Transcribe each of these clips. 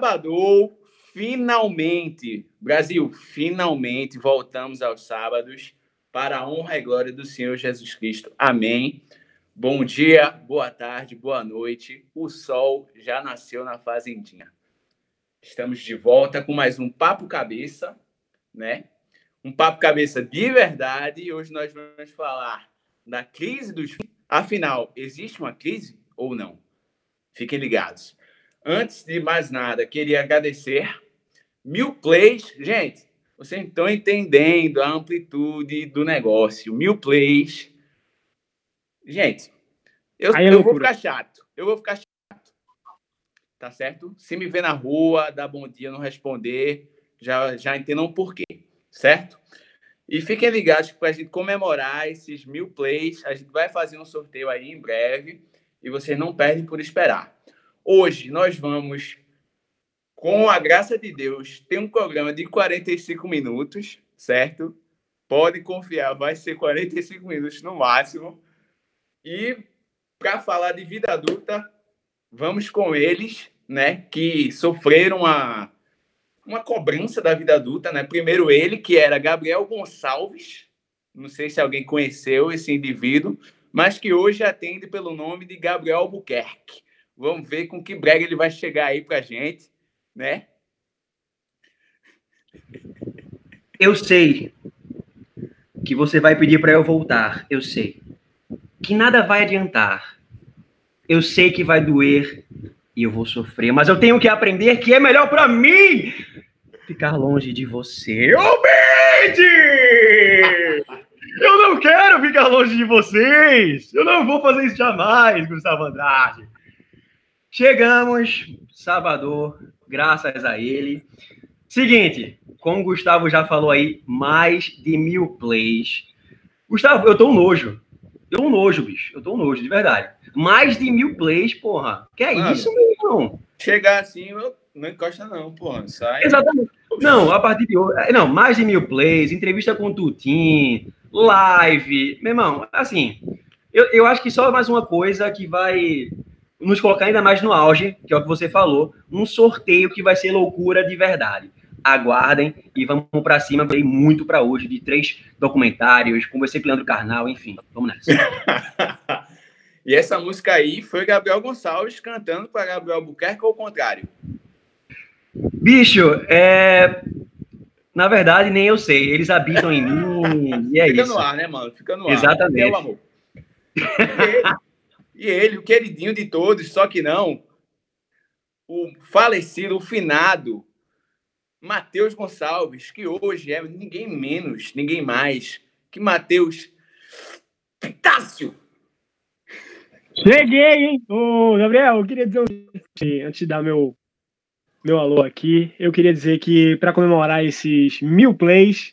Sábado, finalmente, Brasil, finalmente voltamos aos sábados para a honra e glória do Senhor Jesus Cristo. Amém. Bom dia, boa tarde, boa noite. O sol já nasceu na fazendinha. Estamos de volta com mais um Papo Cabeça, né? Um Papo Cabeça de verdade. E hoje nós vamos falar da crise dos. Afinal, existe uma crise ou não? Fiquem ligados. Antes de mais nada, queria agradecer mil plays. Gente, vocês estão entendendo a amplitude do negócio. Mil plays. Gente, eu, é eu vou ficar chato. Eu vou ficar chato. Tá certo? Se me ver na rua, dar bom dia, não responder, já, já entendam o porquê. Certo? E fiquem ligados que para a gente comemorar esses mil plays, a gente vai fazer um sorteio aí em breve e vocês não perdem por esperar. Hoje nós vamos, com a graça de Deus, ter um programa de 45 minutos, certo? Pode confiar, vai ser 45 minutos no máximo. E para falar de vida adulta, vamos com eles, né, que sofreram uma, uma cobrança da vida adulta, né? Primeiro ele, que era Gabriel Gonçalves, não sei se alguém conheceu esse indivíduo, mas que hoje atende pelo nome de Gabriel Albuquerque. Vamos ver com que brega ele vai chegar aí pra gente, né? Eu sei que você vai pedir para eu voltar, eu sei. Que nada vai adiantar. Eu sei que vai doer e eu vou sofrer, mas eu tenho que aprender que é melhor para mim ficar longe de você. Ô, eu não quero ficar longe de vocês! Eu não vou fazer isso jamais, Gustavo Andrade. Chegamos, Salvador, graças a ele. Seguinte, como o Gustavo já falou aí, mais de mil plays. Gustavo, eu tô um nojo. Eu tô um nojo, bicho. Eu tô um nojo, de verdade. Mais de mil plays, porra. Que é Mano, isso, meu irmão? Chegar assim, eu não encosta não, porra. Sai. Exatamente. Não, a partir de hoje. Não, mais de mil plays, entrevista com o Tutim, live. Meu irmão, assim, eu, eu acho que só mais uma coisa que vai nos colocar ainda mais no auge, que é o que você falou, um sorteio que vai ser loucura de verdade. Aguardem e vamos para cima. Veio muito para hoje de três documentários, conversei com o Leandro Carnal, enfim, vamos nessa. e essa música aí foi Gabriel Gonçalves cantando para Gabriel Albuquerque ou o contrário? Bicho, é, na verdade, nem eu sei. Eles habitam em mim e é Fica isso. Fica no ar, né, mano? Fica no ar. Exatamente. É o amor. E ele, o queridinho de todos, só que não, o falecido, o finado, Matheus Gonçalves, que hoje é ninguém menos, ninguém mais que Matheus Pitácio. Cheguei, hein? Ô, Gabriel, eu queria dizer antes de dar meu meu alô aqui. Eu queria dizer que para comemorar esses mil plays,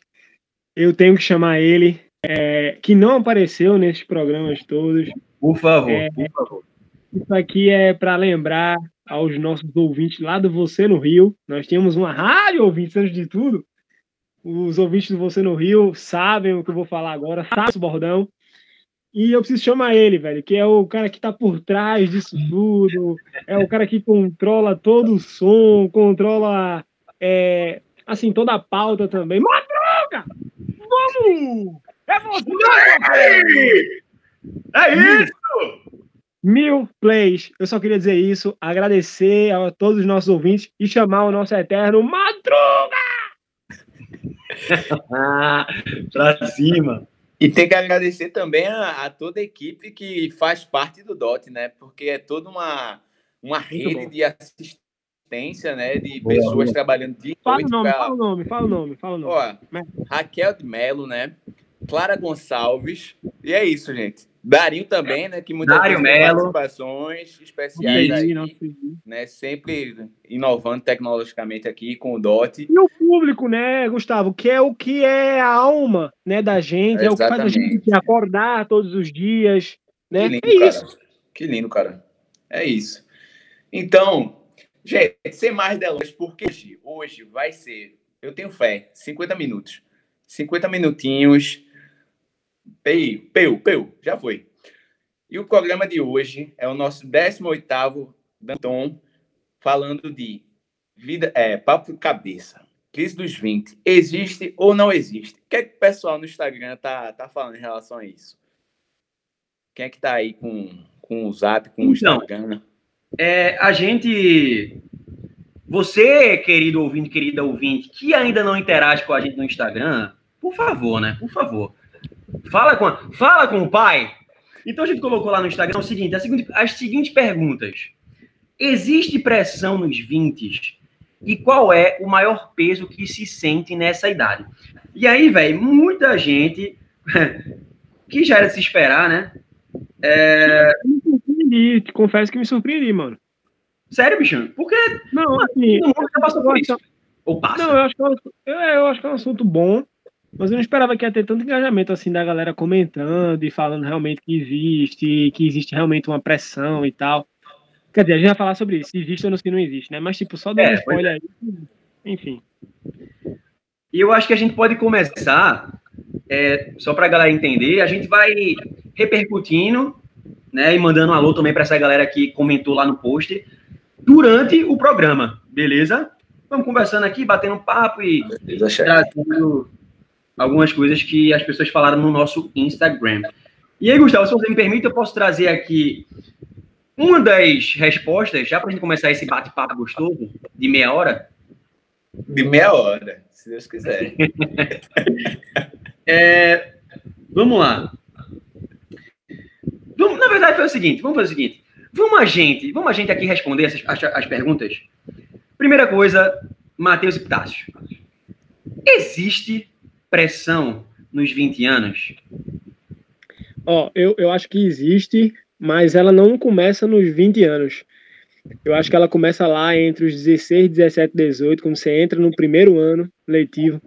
eu tenho que chamar ele, é, que não apareceu nesses programas todos. Por favor, é, por favor. Isso aqui é para lembrar aos nossos ouvintes lá do Você no Rio. Nós tínhamos uma rádio ouvintes antes de tudo. Os ouvintes do Você no Rio sabem o que eu vou falar agora, sabe o bordão. E eu preciso chamar ele, velho, que é o cara que tá por trás disso tudo, é o cara que controla todo o som, controla, é, assim, toda a pauta também. Madruga! Vamos! É você! É isso! Mil plays. Eu só queria dizer isso, agradecer a todos os nossos ouvintes e chamar o nosso eterno Madruga! pra cima! E tem que agradecer também a, a, toda a equipe que faz parte do DOT, né? Porque é toda uma, uma rede de assistência, né? De boa, pessoas boa. trabalhando de fala o nome, pra... Fala o nome, fala o nome, fala o nome. Ó, Raquel de Melo, né? Clara Gonçalves. E é isso, gente. Darinho também, né? Que muitas Dário vezes participações especiais aí, né? Sempre inovando tecnologicamente aqui com o DOT. E o público, né, Gustavo? Que é o que é a alma, né, da gente, é, é o que faz a gente acordar todos os dias, Né? Que lindo, é cara. isso. Que lindo, cara. É isso. Então, gente, sem mais delongas, porque hoje, hoje vai ser, eu tenho fé, 50 minutos. 50 minutinhos. Peu, peu, peu, já foi. E o programa de hoje é o nosso 18º Danton, falando de vida, é, papo cabeça. Crise dos 20. Existe ou não existe? O que é que o pessoal no Instagram tá, tá falando em relação a isso? Quem é que tá aí com, com o Zap, com o Então, Instagram? É, a gente. Você, querido ouvinte, querida ouvinte, que ainda não interage com a gente no Instagram, por favor, né? Por favor. Fala com, a- fala com o pai. Então a gente colocou lá no Instagram o seguinte, a seguinte- as seguintes perguntas. Existe pressão nos 20 e qual é o maior peso que se sente nessa idade? E aí, velho, muita gente que já era de se esperar, né? Me surpreendi, te confesso que me surpreendi, mano. Sério, bicho? Porque Não, assim, todo mundo já passou por isso. Ou passa. Não, eu acho, que é um, eu, eu acho que é um assunto bom, mas eu não esperava que ia ter tanto engajamento assim da galera comentando e falando realmente que existe, que existe realmente uma pressão e tal. Quer dizer, a gente vai falar sobre isso, se existe ou não, se não existe, né? Mas, tipo, só dando É, um spoiler aí. Enfim. E eu acho que a gente pode começar, é, só para a galera entender, a gente vai repercutindo, né, e mandando um alô também para essa galera que comentou lá no post durante o programa, beleza? Vamos conversando aqui, batendo um papo e Beleza, trazendo algumas coisas que as pessoas falaram no nosso Instagram. E aí, Gustavo, se você me permite, eu posso trazer aqui uma das respostas, já para a gente começar esse bate-papo gostoso, de meia hora. De meia hora, se Deus quiser. É, vamos lá. Vamos, na verdade, foi o seguinte: vamos fazer o seguinte. Vamos a gente, vamos a gente aqui responder essas, as, as perguntas. Primeira coisa, Matheus e Pitácio. Existe pressão nos 20 anos? Ó, eu, eu acho que existe, mas ela não começa nos 20 anos. Eu acho que ela começa lá entre os 16, 17, 18, quando você entra no primeiro ano letivo,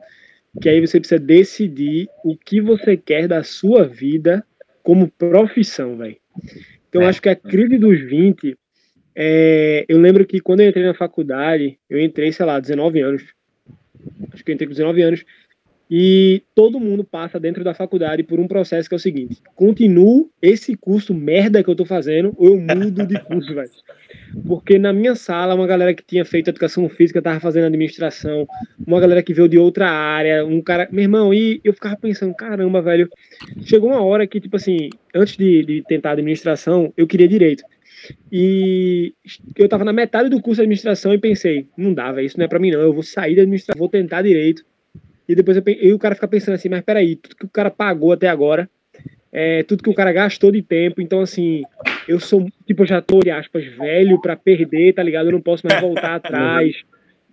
que aí você precisa decidir o que você quer da sua vida como profissão, velho. Então, É. acho que a crise dos 20, é, eu lembro que quando eu entrei na faculdade, eu entrei, sei lá, 19 anos. Acho que eu entrei com 19 anos. E todo mundo passa dentro da faculdade por um processo que é o seguinte: continuo esse curso merda que eu tô fazendo, ou eu mudo de curso, velho. Porque na minha sala, uma galera que tinha feito educação física tava fazendo administração, uma galera que veio de outra área, um cara. Meu irmão, e eu ficava pensando, caramba, velho. Chegou uma hora que, tipo assim, antes de, de tentar administração, eu queria direito. E eu tava na metade do curso de administração e pensei, não dá, velho, isso não é pra mim, não. Eu vou sair da administração, vou tentar direito. E depois eu, pe- e o cara fica pensando assim, mas peraí, tudo que o cara pagou até agora, é, tudo que o cara gastou de tempo, então assim, eu sou, tipo, eu já tô, de aspas, velho pra perder, tá ligado? Eu não posso mais voltar atrás.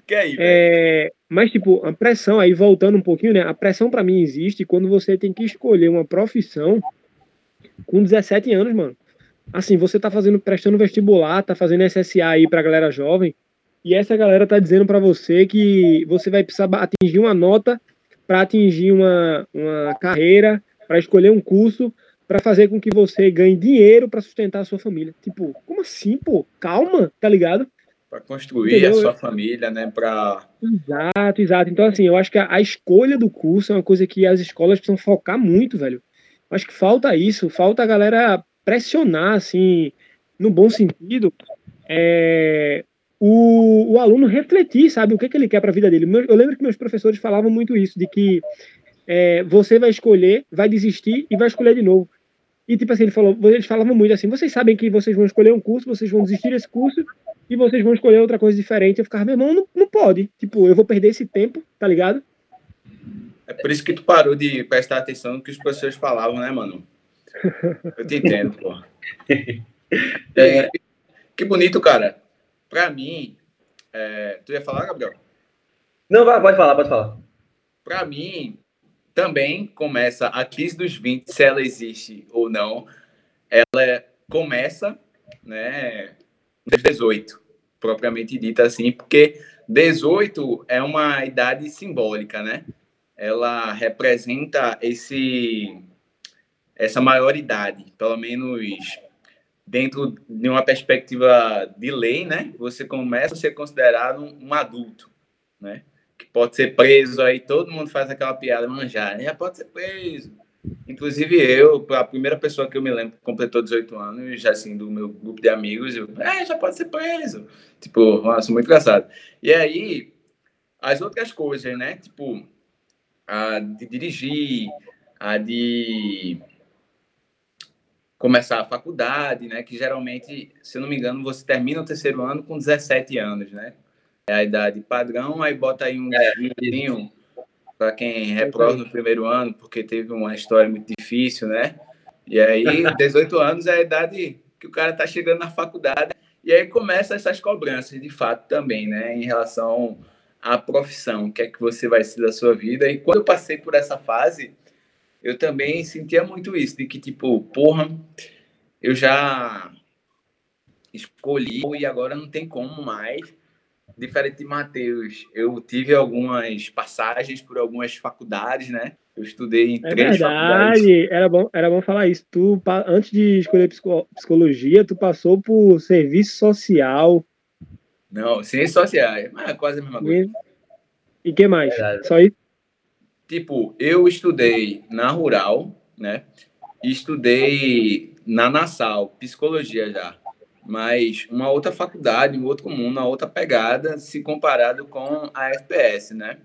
Que aí? É, mas, tipo, a pressão, aí voltando um pouquinho, né? A pressão pra mim existe quando você tem que escolher uma profissão com 17 anos, mano. Assim, você tá fazendo, prestando vestibular, tá fazendo SSA aí pra galera jovem, e essa galera tá dizendo pra você que você vai precisar atingir uma nota pra atingir uma, uma carreira, pra escolher um curso, pra fazer com que você ganhe dinheiro pra sustentar a sua família. Tipo, como assim, pô? Calma, tá ligado? Para construir Entendeu? a sua família, né? Para Exato, exato. Então, assim, eu acho que a, a escolha do curso é uma coisa que as escolas precisam focar muito, velho. Eu acho que falta isso, falta a galera pressionar, assim, no bom sentido, é, o, o aluno refletir, sabe, o que, que ele quer para a vida dele. Eu lembro que meus professores falavam muito isso, de que é, você vai escolher, vai desistir e vai escolher de novo. E, tipo assim, ele falou, eles falavam muito assim, vocês sabem que vocês vão escolher um curso, vocês vão desistir desse curso e vocês vão escolher outra coisa diferente. Eu ficava, meu irmão, não, não pode. Tipo, eu vou perder esse tempo, tá ligado? É por isso que tu parou de prestar atenção no que os professores falavam, né, mano? Eu te entendo, pô. É, que bonito, cara. Pra mim, é, tu ia falar, Gabriel? Não, vai, pode falar, pode falar. Pra mim, também começa a crise dos 20, se ela existe ou não. Ela começa, né, nos 18, propriamente dita assim, porque 18 é uma idade simbólica, né? Ela representa esse essa maioridade, pelo menos dentro de uma perspectiva de lei, né? Você começa a ser considerado um, adulto, né? Que pode ser preso aí, todo mundo faz aquela piada manjar, já pode ser preso. Inclusive eu, a primeira pessoa que eu me lembro completou 18 anos, já assim, do meu grupo de amigos, eu, é, já pode ser preso. Tipo, nossa, muito engraçado. E aí, as outras coisas, né? Tipo, a de dirigir, a de começar a faculdade, né? Que geralmente, se eu não me engano, você termina o terceiro ano com 17 anos, né? É a idade padrão, aí bota aí um é, para quem reprova no primeiro ano, porque teve uma história muito difícil, né? E aí, 18 anos é a idade que o cara tá chegando na faculdade, e aí começa essas cobranças, de fato, também, né? Em relação à profissão, o que é que você vai ser da sua vida. E quando eu passei por essa fase, eu também sentia muito isso, de que, tipo, porra, eu já escolhi e agora não tem como mais. Diferente de Matheus, eu tive algumas passagens por algumas faculdades, né? Eu estudei em é três verdade. faculdades. Era bom, era bom falar isso. Tu, antes de escolher psicologia, tu passou por serviço social. Não, ciências sociais, mas é quase a mesma coisa. E o que mais? Verdade. Só isso? Tipo, eu estudei na Rural, né? Estudei na Nassau, psicologia já. Mas uma outra faculdade, um outro mundo, uma outra pegada, se comparado com a FPS, né?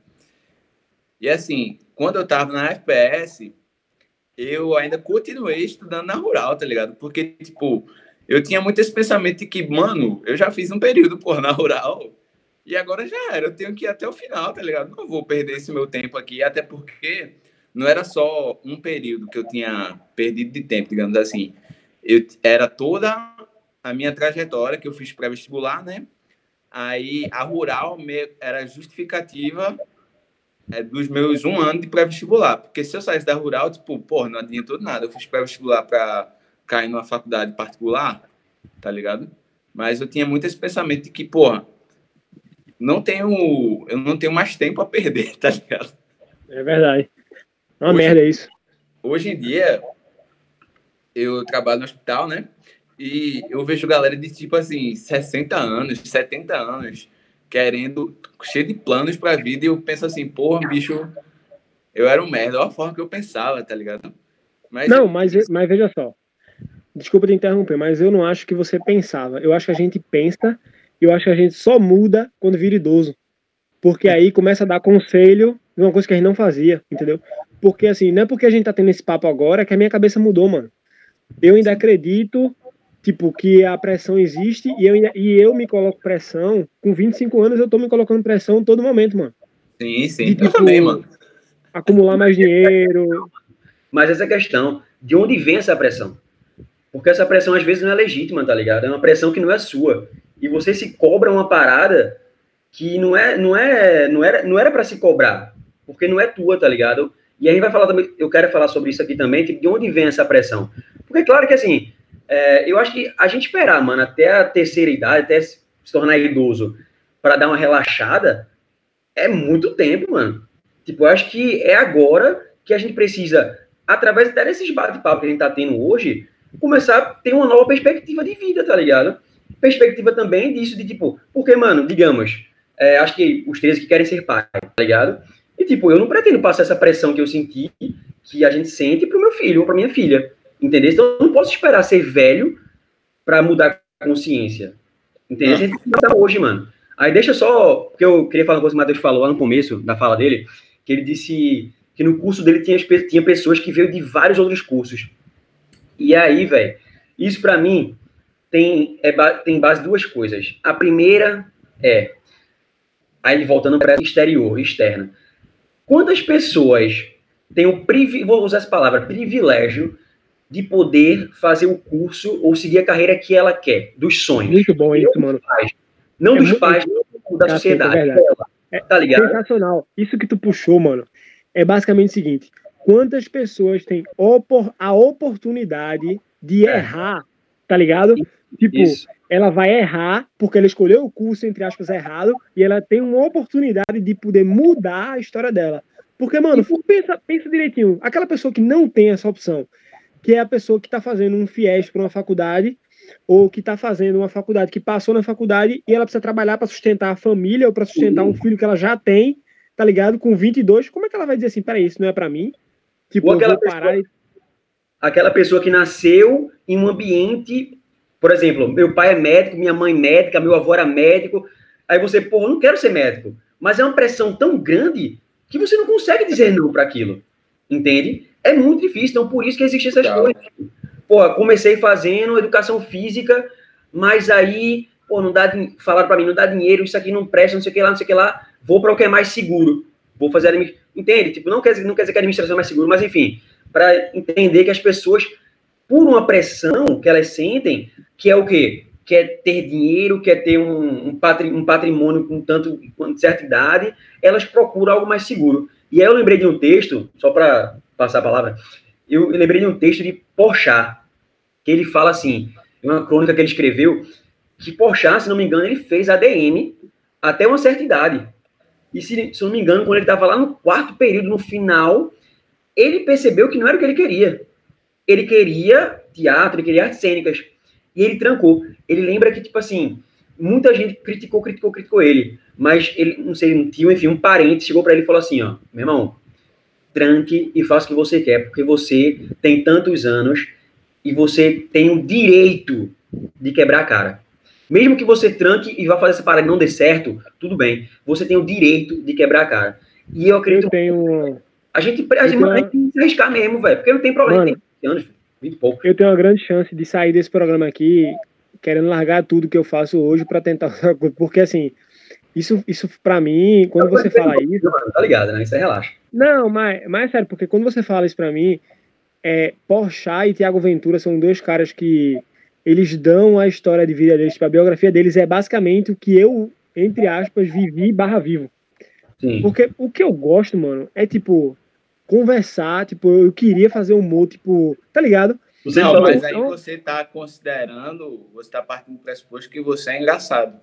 E assim, quando eu tava na FPS, eu ainda continuei estudando na Rural, tá ligado? Porque, tipo, eu tinha muito esse pensamento de que, mano, eu já fiz um período, por na Rural, e agora já era, eu tenho que ir até o final, tá ligado? Não vou perder esse meu tempo aqui, até porque não era só um período que eu tinha perdido de tempo, digamos assim. Eu, era toda a minha trajetória que eu fiz pré-vestibular, né? Aí a rural era justificativa é, dos meus um ano de pré-vestibular. Porque se eu saísse da rural, tipo, porra, não adiantou nada. Eu fiz pré-vestibular para cair numa faculdade particular, tá ligado? Mas eu tinha muito esse pensamento de que, porra, não tenho, eu não tenho mais tempo a perder, tá ligado? É verdade. Uma hoje, merda isso. Hoje em dia, eu trabalho no hospital, né? E eu vejo galera de tipo assim, 60 anos, 70 anos, querendo, cheio de planos pra vida, e eu penso assim, porra, bicho, eu era um merda, olha a forma que eu pensava, tá ligado? Mas não, mas, mas veja só. Desculpa te interromper, mas eu não acho que você pensava. Eu acho que a gente pensa eu acho que a gente só muda quando vira idoso. Porque aí começa a dar conselho de uma coisa que a gente não fazia, entendeu? Porque assim, não é porque a gente tá tendo esse papo agora que a minha cabeça mudou, mano. Eu ainda acredito, tipo, que a pressão existe e eu, e eu me coloco pressão. Com 25 anos eu tô me colocando pressão todo momento, mano. Sim, sim. De, tipo, eu também, mano. Acumular mais dinheiro. Mas essa questão, de onde vem essa pressão? Porque essa pressão às vezes não é legítima, tá ligado? É uma pressão que não é sua e você se cobra uma parada que não é não é não era não era para se cobrar, porque não é tua, tá ligado? E aí vai falar também, eu quero falar sobre isso aqui também, tipo, de onde vem essa pressão? Porque claro que assim, é, eu acho que a gente esperar, mano, até a terceira idade, até se tornar idoso, para dar uma relaxada, é muito tempo, mano. Tipo, eu acho que é agora que a gente precisa, através até desses bate-papo que a gente tá tendo hoje, começar a ter uma nova perspectiva de vida, tá ligado? Perspectiva também disso, de tipo, porque, mano, digamos, é, acho que os três que querem ser pai, tá ligado? E, tipo, eu não pretendo passar essa pressão que eu senti, que a gente sente pro meu filho ou pra minha filha, entendeu? Então, eu não posso esperar ser velho para mudar a consciência, entendeu? A gente tem que hoje, mano. Aí deixa só, porque eu queria falar uma coisa que o Matheus falou lá no começo da fala dele, que ele disse que no curso dele tinha, tinha pessoas que veio de vários outros cursos. E aí, velho, isso para mim tem, é, tem base duas coisas. A primeira é, aí voltando para exterior, externa. Quantas pessoas têm o privilégio, vou usar essa palavra, privilégio de poder fazer o curso ou seguir a carreira que ela quer, dos sonhos. Muito bom isso, mano. Pais, não é dos pais, não da sociedade. É dela, é, tá ligado? Sensacional. Isso que tu puxou, mano, é basicamente o seguinte: quantas pessoas têm a oportunidade de é. errar, tá ligado? Tipo, Isso. ela vai errar porque ela escolheu o curso, entre aspas, errado, e ela tem uma oportunidade de poder mudar a história dela. Porque, mano, pensa, pensa direitinho, aquela pessoa que não tem essa opção, que é a pessoa que está fazendo um FIES para uma faculdade ou que está fazendo uma faculdade, que passou na faculdade e ela precisa trabalhar para sustentar a família ou para sustentar um filho que ela já tem, tá ligado? Com 22, como é que ela vai dizer assim, peraí, isso não é para mim? Tipo, ou aquela pessoa, e... aquela pessoa que nasceu em um ambiente, por exemplo, meu pai é médico, minha mãe é médica, meu avô era médico, aí você, pô, eu não quero ser médico, mas é uma pressão tão grande que você não consegue dizer não para aquilo, entende? É muito difícil, então por isso que existem essas Legal. coisas. Pô, comecei fazendo educação física, mas aí, pô, não dá, falaram para mim, não dá dinheiro, isso aqui não presta, não sei o que lá, não sei o que lá, vou para o que é mais seguro. Vou fazer. Entende? Tipo, não quer, não quer dizer que a administração é mais seguro, mas enfim, para entender que as pessoas, por uma pressão que elas sentem, que é o quê? Quer ter dinheiro, quer ter um, um, patrimônio com tanto com certa idade, elas procuram algo mais seguro. E aí eu lembrei de um texto, só para passar a palavra, eu lembrei de um texto de Porchat, que ele fala assim, uma crônica que ele escreveu, que Porchat, se não me engano, ele fez ADM até uma certa idade. E se, se não me engano, quando ele estava lá no quarto período, no final, ele percebeu que não era o que ele queria. Ele queria teatro, ele queria artes cênicas. E ele trancou. Ele lembra que, tipo assim, muita gente criticou, criticou, criticou ele. Mas ele, não sei, um tio, enfim, um parente chegou para ele e falou assim: ó, meu irmão, tranque e faça o que você quer, porque você tem tantos anos e você tem o direito de quebrar a cara. Mesmo que você tranque e vá fazer essa parada e não dê certo, tudo bem. Você tem o direito de quebrar a cara. E eu acredito. Eu tenho... A gente, a gente, tem que se arriscar mesmo, velho. Porque não tem problema. Mano, tem anos, 20 pouco. Eu tenho uma grande chance de sair desse programa aqui querendo largar tudo que eu faço hoje para tentar. Porque assim. Isso, isso para mim, quando você fala isso. Tá ligado, né? Isso é relaxa. Não, mas, mas é sério, porque quando você fala isso para mim, é, Porchat e Tiago Ventura são dois caras que eles dão a história de vida deles, tipo, a biografia deles é basicamente o que eu, entre aspas, vivi barra vivo. Sim. Porque o que eu gosto, mano, é tipo, conversar, tipo, eu queria fazer humor, tipo, tá ligado? Não, mas aí você tá considerando, você tá partindo do pressuposto que você é engraçado.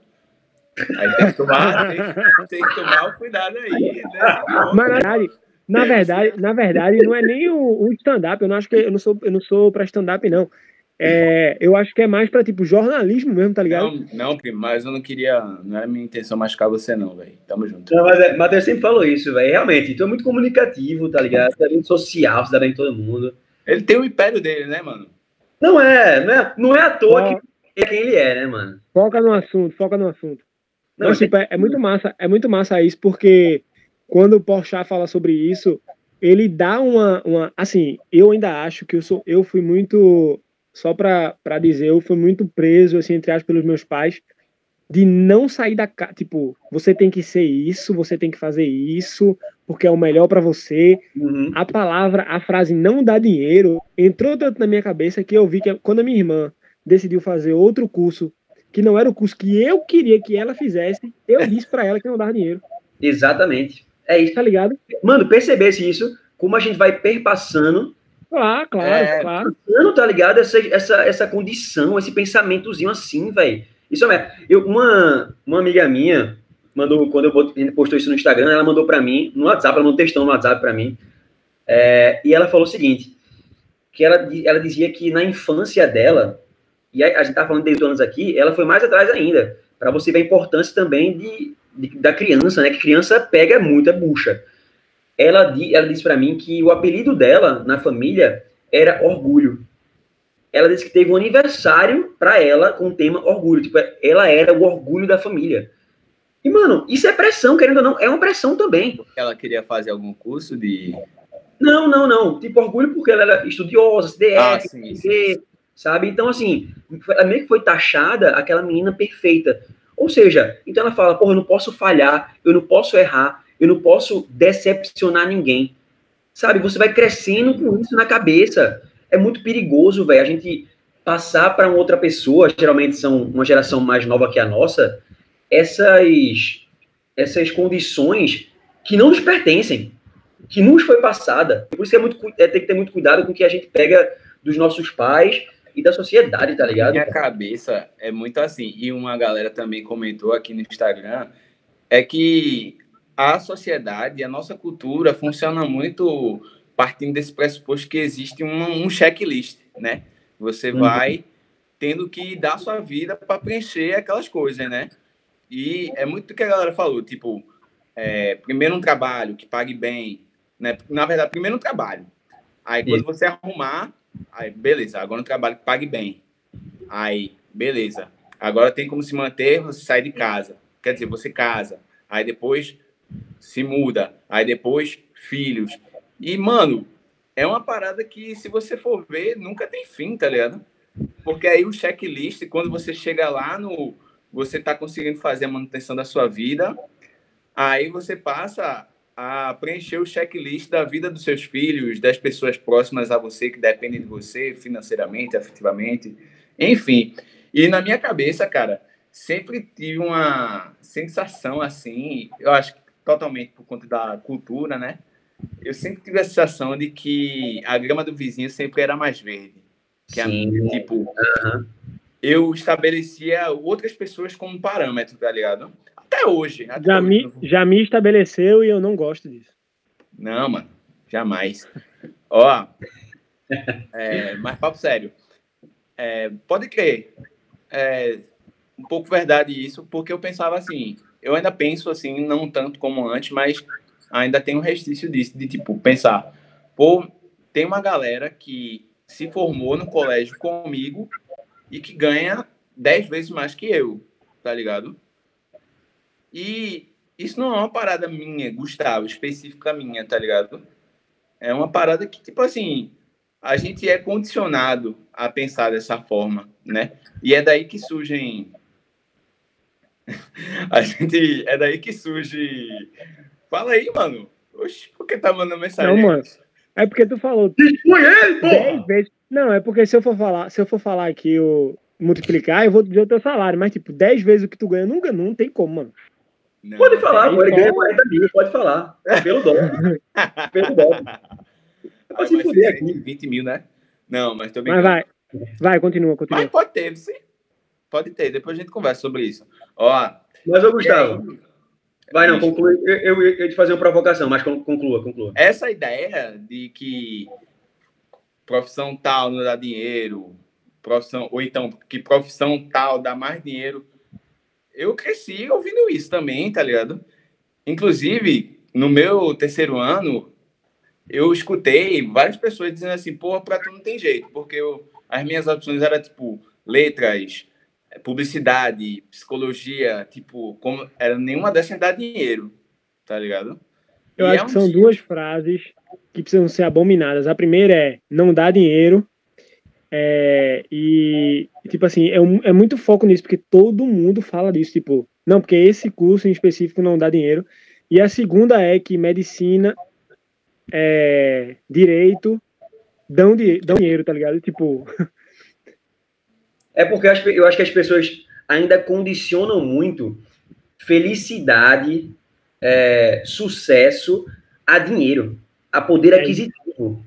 Aí tem que tomar, tem, tem que tomar o cuidado aí. Né? Mas, na verdade, na verdade, na verdade, não é nem o, o stand-up. Eu não acho que eu não sou, eu não sou para stand-up, não. É, eu acho que é mais para tipo jornalismo mesmo, tá ligado? Não, não, mas eu não queria, não era minha intenção machucar você não, velho. Tamo junto. Não, mas é, Matheus sempre falou isso, velho. Realmente, tu é muito comunicativo, tá ligado? Você é muito social, você dá bem todo mundo. Ele tem o império dele, né, mano? Não é, não é, não é à toa que é quem ele é, né, mano? Foca no assunto, foca no assunto. Não, não tipo, é, é, muito massa, é muito massa isso, porque quando o Porchat fala sobre isso, ele dá uma, uma assim, eu ainda acho que eu sou, eu fui muito só para dizer, eu fui muito preso, assim, entre aspas, pelos meus pais, de não sair da casa. Tipo, você tem que ser isso, você tem que fazer isso, porque é o melhor para você. Uhum. A palavra, a frase não dá dinheiro, entrou tanto na minha cabeça que eu vi que quando a minha irmã decidiu fazer outro curso, que não era o curso que eu queria que ela fizesse, eu disse para ela que não dava dinheiro. Exatamente. É isso. Tá ligado? Mano, percebesse isso, como a gente vai perpassando Claro, claro, é, claro. Não tá ligado? Essa, essa, essa condição, esse pensamentozinho assim, velho. Isso é. Eu, uma, uma amiga minha mandou, quando eu postou isso no Instagram, ela mandou para mim, no WhatsApp, ela mandou um textão no WhatsApp para mim. É, e ela falou o seguinte: que ela, ela dizia que na infância dela, e a, a gente tá falando de 10 anos aqui, ela foi mais atrás ainda, para você ver a importância também de, de, da criança, né? Que criança pega muita bucha ela, ela disse para mim que o apelido dela na família era Orgulho. Ela disse que teve um aniversário para ela com o tema Orgulho. Tipo, ela era o orgulho da família. E, mano, isso é pressão, querendo ou não, é uma pressão também. Ela queria fazer algum curso de. Não, não, não. Tipo, orgulho porque ela era estudiosa, CDF, ah, sim, sim. sabe? Então, assim, ela meio que foi taxada aquela menina perfeita. Ou seja, então ela fala, porra, eu não posso falhar, eu não posso errar, eu não posso decepcionar ninguém. Sabe? Você vai crescendo com isso na cabeça. É muito perigoso, velho, a gente passar para outra pessoa, geralmente são uma geração mais nova que a nossa, essas essas condições que não nos pertencem, que nos foi passada. Por isso é muito é, tem que ter muito cuidado com o que a gente pega dos nossos pais e da sociedade, tá ligado? Minha cabeça é muito assim. E uma galera também comentou aqui no Instagram é que a sociedade, a nossa cultura funciona muito partindo desse pressuposto que existe um, um checklist, né? Você uhum. vai tendo que dar sua vida para preencher aquelas coisas, né? E é muito o que a galera falou, tipo, é, primeiro um trabalho que pague bem, né? Na verdade, primeiro um trabalho. Aí quando você arrumar, aí beleza, agora um trabalho que pague bem. Aí, beleza. Agora tem como se manter, você sai de casa. Quer dizer, você casa. Aí depois se muda. Aí depois, filhos. E, mano, é uma parada que, se você for ver, nunca tem fim, tá ligado? Porque aí o checklist, quando você chega lá no. Você tá conseguindo fazer a manutenção da sua vida, aí você passa a preencher o checklist da vida dos seus filhos, das pessoas próximas a você que dependem de você financeiramente, afetivamente, enfim. E na minha cabeça, cara, sempre tive uma sensação assim, eu acho que totalmente por conta da cultura, né? Eu sempre tive a sensação de que a grama do vizinho sempre era mais verde. Que Sim. A, tipo, uhum. eu estabelecia outras pessoas como parâmetro, tá ligado? Até hoje. Até já, hoje, me, já me estabeleceu e eu não gosto disso. Não, mano, jamais. Ó, é, mas papo sério. É, pode crer. É, um pouco verdade isso, porque eu pensava assim, eu ainda penso assim, não tanto como antes, mas ainda tem um restício disso, de tipo, pensar, pô, tem uma galera que se formou no colégio comigo e que ganha dez vezes mais que eu, tá ligado? E isso não é uma parada minha, Gustavo, específica minha, tá ligado? É uma parada que, tipo assim, a gente é condicionado a pensar dessa forma, né? E é daí que surgem a gente. É daí que surge. Fala aí, mano. Oxe, por que tá mandando mensagem? Não, mano. É porque tu falou. Foi ele, pô! vezes. Não, é porque se eu for falar, se eu for falar aqui o multiplicar, eu vou dizer o teu salário, mas tipo, 10 vezes o que tu ganha, nunca, não tem como, mano. Não, pode falar, pô, ele ganha 40 mil, pode falar. Pelo dólar. Pelo dólar. Pode se fuder aqui. 20 mil, né? Não, mas tô bem. Mas vai. Vai, continua, continua. Mas pode ter, sim. Pode ter, depois a gente conversa sobre isso. Ó. Mas, ô, Gustavo. Vai, não, conclui. Eu, eu, eu ia te fazer uma provocação, mas conclua, conclua. Essa ideia de que profissão tal não dá dinheiro, profissão, ou então que profissão tal dá mais dinheiro. Eu cresci ouvindo isso também, tá ligado? Inclusive, no meu terceiro ano, eu escutei várias pessoas dizendo assim, porra, pra tu não tem jeito, porque eu, as minhas opções eram, tipo, letras, publicidade, psicologia, tipo, como era nenhuma dessas dá dinheiro, tá ligado? Eu e acho é um que são tipo... duas frases que precisam ser abominadas. A primeira é não dá dinheiro. É, e, tipo assim, é, um, é muito foco nisso, porque todo mundo fala disso, tipo, não, porque esse curso em específico não dá dinheiro. E a segunda é que medicina, é, direito, dão, dão dinheiro, tá ligado? Tipo, É porque eu acho, que as pessoas ainda condicionam muito felicidade, é, sucesso a dinheiro, a poder é aquisitivo.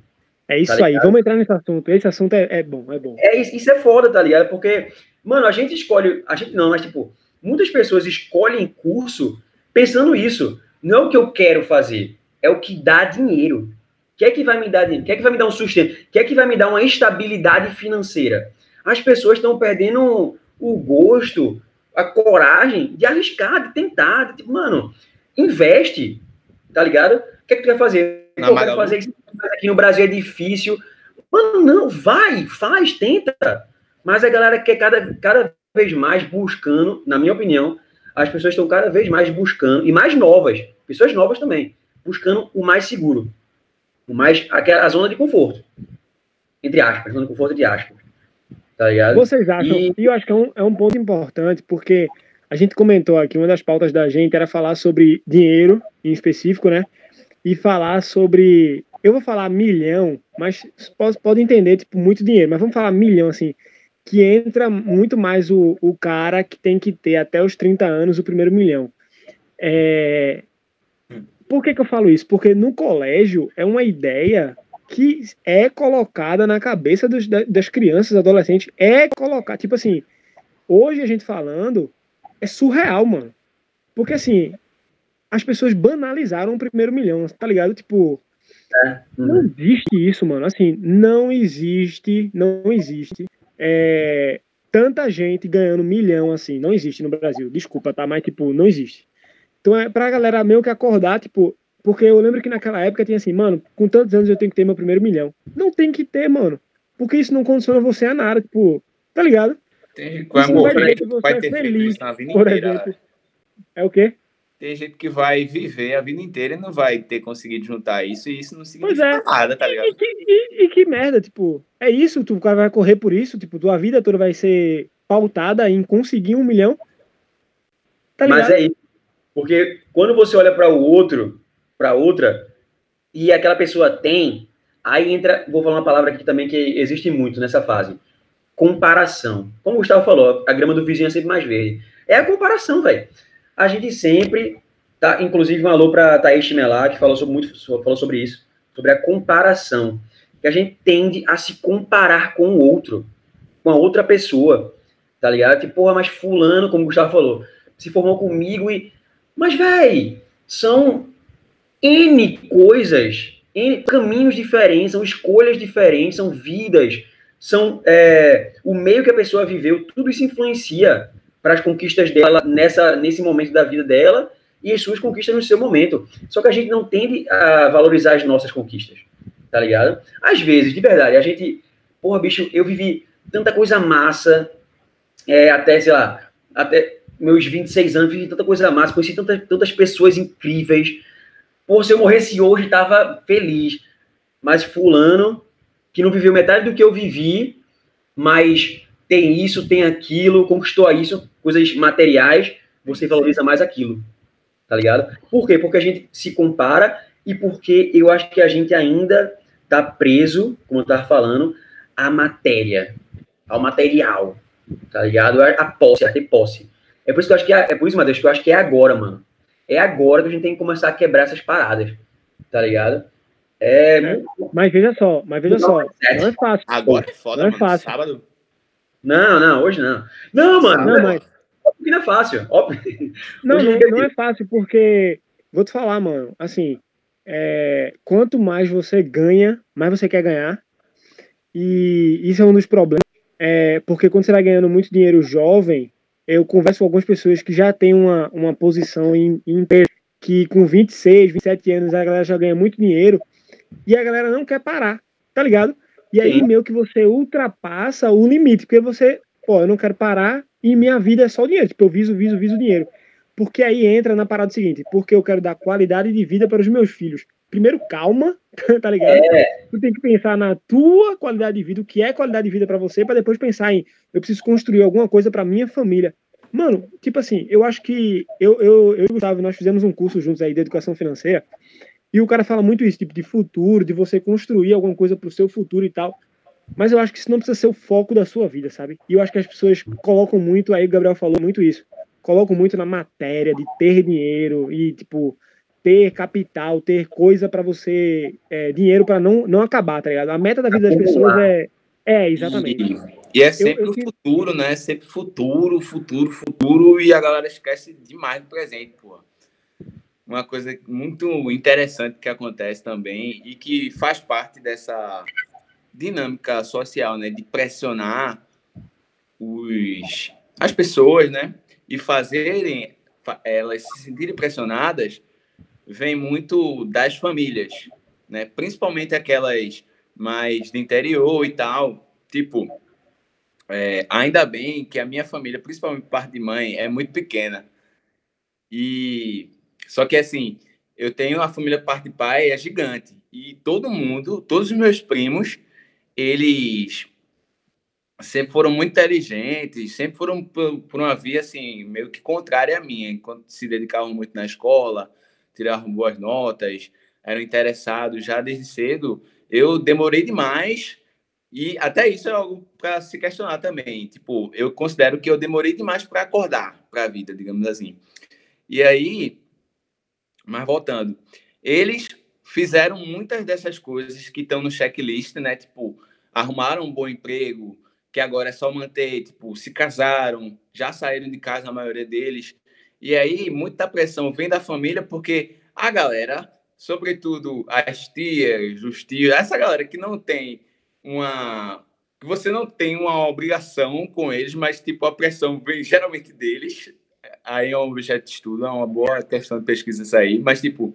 É isso tá aí, vamos entrar nesse assunto. Esse assunto é, é, bom, é bom. É, isso é foda, tá ligado? Porque, mano, a gente escolhe. A gente não, mas tipo, muitas pessoas escolhem curso pensando isso. Não é o que eu quero fazer, é o que dá dinheiro. O que é que vai me dar dinheiro? O que é que vai me dar um sustento? O que é que vai me dar uma estabilidade financeira? As pessoas estão perdendo o gosto, a coragem de arriscar, de tentar. De, tipo, mano, investe, tá ligado? O que é que tu vai fazer? Não, eu quero fazer isso aqui no Brasil é difícil. Mano, não, vai, faz, tenta. Mas a galera quer cada, cada vez mais buscando, na minha opinião, as pessoas estão cada vez mais buscando, e mais novas, pessoas novas também, buscando o mais seguro. O mais, a, a zona de conforto. Entre aspas, zona de conforto entre aspas. Tá ligado? Vocês acham? E, e eu acho que é um, é um ponto importante, porque a gente comentou aqui, uma das pautas da gente era falar sobre dinheiro, em específico, né? E falar sobre. Eu vou falar milhão, mas pode, pode entender, tipo, muito dinheiro, mas vamos falar milhão, assim, que entra muito mais o, o cara que tem que ter até os 30 anos o primeiro milhão. É... Por que, que eu falo isso? Porque no colégio é uma ideia que é colocada na cabeça dos, das crianças, adolescentes, é colocar, tipo assim, hoje a gente falando, é surreal, mano. Porque assim, as pessoas banalizaram o primeiro milhão, tá ligado? Tipo, É. Uhum. Não existe isso, mano. Assim, não existe, não existe é, tanta gente ganhando milhão assim. Não existe no Brasil. Desculpa, tá? Mas, tipo, não existe. Então é pra galera meio que acordar, tipo, porque eu lembro que naquela época tinha assim, mano, com tantos anos eu tenho que ter meu primeiro milhão. Não tem que ter, mano. Porque isso não condiciona você a nada, tipo, tá ligado? Tem, vai, morrer, vai, vai ter feliz, na vida por inteira. Exemplo. É o quê? Tem gente que vai viver a vida inteira e não vai ter conseguido juntar isso, e isso não significa é. nada, tá ligado? E, e, e, e, que merda, tipo, é isso, tu, o cara vai correr por isso, tipo, tua vida toda vai ser pautada em conseguir um milhão. Tá Mas é isso. Porque quando você olha para o outro, para outra, e aquela pessoa tem, aí entra, vou falar uma palavra aqui também que existe muito nessa fase. Comparação. Como o Gustavo falou, a grama do vizinho é sempre mais verde. É a comparação, velho. A gente sempre tá, inclusive um alô para Thaís Chimelá, que falou sobre muito falou sobre isso, sobre a comparação. Que a gente tende a se comparar com o outro, com a outra pessoa, tá ligado? Tipo, porra, mas fulano, como o Gustavo falou, se formou comigo e mas, velho, são N coisas, N caminhos diferentes, são escolhas diferentes, são vidas, são é, o meio que a pessoa viveu, tudo isso influencia para as conquistas dela nessa, nesse momento da vida dela e as suas conquistas no seu momento. Só que a gente não tende a valorizar as nossas conquistas, tá ligado? Às vezes, de verdade, a gente, porra, bicho, eu vivi tanta coisa massa, é, até, sei lá, até meus 26 anos, fiz tanta coisa massa, conheci tantas, tantas pessoas incríveis. Pô, se eu morresse hoje, tava feliz. Mas fulano, que não viveu metade do que eu vivi, mas tem isso, tem aquilo, conquistou isso, coisas materiais, você valoriza mais aquilo. Tá ligado? Por quê? Porque a gente se compara e porque eu acho que a gente ainda tá preso, como eu tava falando, à matéria, ao material. Tá ligado? A posse, a ter posse. É por isso que eu acho que é, é por isso, Matheus, que eu acho que é agora, mano. É agora que a gente tem que começar a quebrar essas paradas. Tá ligado? É. é mas veja só, mas veja só. Não é fácil. Agora é foda, não é mano. Fácil. Sábado. Não, não, hoje não. Não, mano. Não, mas... Óbvio que não é fácil. Óbvio. Não, não, não é fácil, porque. Vou te falar, mano. Assim, é, quanto mais você ganha, mais você quer ganhar. E isso é um dos problemas. É, porque quando você vai ganhando muito dinheiro jovem, eu converso com algumas pessoas que já têm uma, uma posição em, em que com 26, 27 anos a galera já ganha muito dinheiro e a galera não quer parar, tá ligado? E aí Sim. meio que você ultrapassa o limite, porque você, pô, eu não quero parar e minha vida é só o dinheiro, tipo, eu viso, viso, viso dinheiro. Porque aí entra na parada seguinte, porque eu quero dar qualidade de vida para os meus filhos. Primeiro, calma, tá ligado? É. Tu tem que pensar na tua qualidade de vida, o que é qualidade de vida para você, para depois pensar em eu preciso construir alguma coisa para minha família. Mano, tipo assim, eu acho que eu, eu, eu e o Gustavo, nós fizemos um curso juntos aí de educação financeira, e o cara fala muito isso, tipo, de futuro, de você construir alguma coisa pro seu futuro e tal. Mas eu acho que isso não precisa ser o foco da sua vida, sabe? E eu acho que as pessoas colocam muito, aí o Gabriel falou muito isso, colocam muito na matéria de ter dinheiro e, tipo, ter capital, ter coisa para você, é, dinheiro para não, não acabar, tá ligado? A meta da vida das pessoas é. É, exatamente. E é sempre eu, eu, o futuro, né? Sempre futuro, futuro, futuro, e a galera esquece demais do presente, pô. Uma coisa muito interessante que acontece também e que faz parte dessa dinâmica social, né? De pressionar os, as pessoas, né? E fazerem elas se sentirem pressionadas vem muito das famílias, né? Principalmente aquelas mais de interior e tal. Tipo, é, ainda bem que a minha família, principalmente parte de mãe, é muito pequena. E só que assim, eu tenho a família parte de pai é gigante e todo mundo, todos os meus primos, eles sempre foram muito inteligentes, sempre foram por, por uma via assim meio que contrária à minha, enquanto se dedicavam muito na escola, tiravam boas notas, eram interessados já desde cedo. Eu demorei demais e até isso é algo para se questionar também. Tipo, eu considero que eu demorei demais para acordar para a vida, digamos assim. E aí, mas voltando, eles fizeram muitas dessas coisas que estão no checklist, né? Tipo, arrumaram um bom emprego, que agora é só manter, tipo, se casaram, já saíram de casa a maioria deles. E aí, muita pressão vem da família, porque a galera sobretudo as tias, os tios, essa galera que não tem uma. que você não tem uma obrigação com eles, mas tipo, a pressão vem geralmente deles. Aí é um objeto de estudo, é uma boa questão de pesquisa isso aí, mas tipo,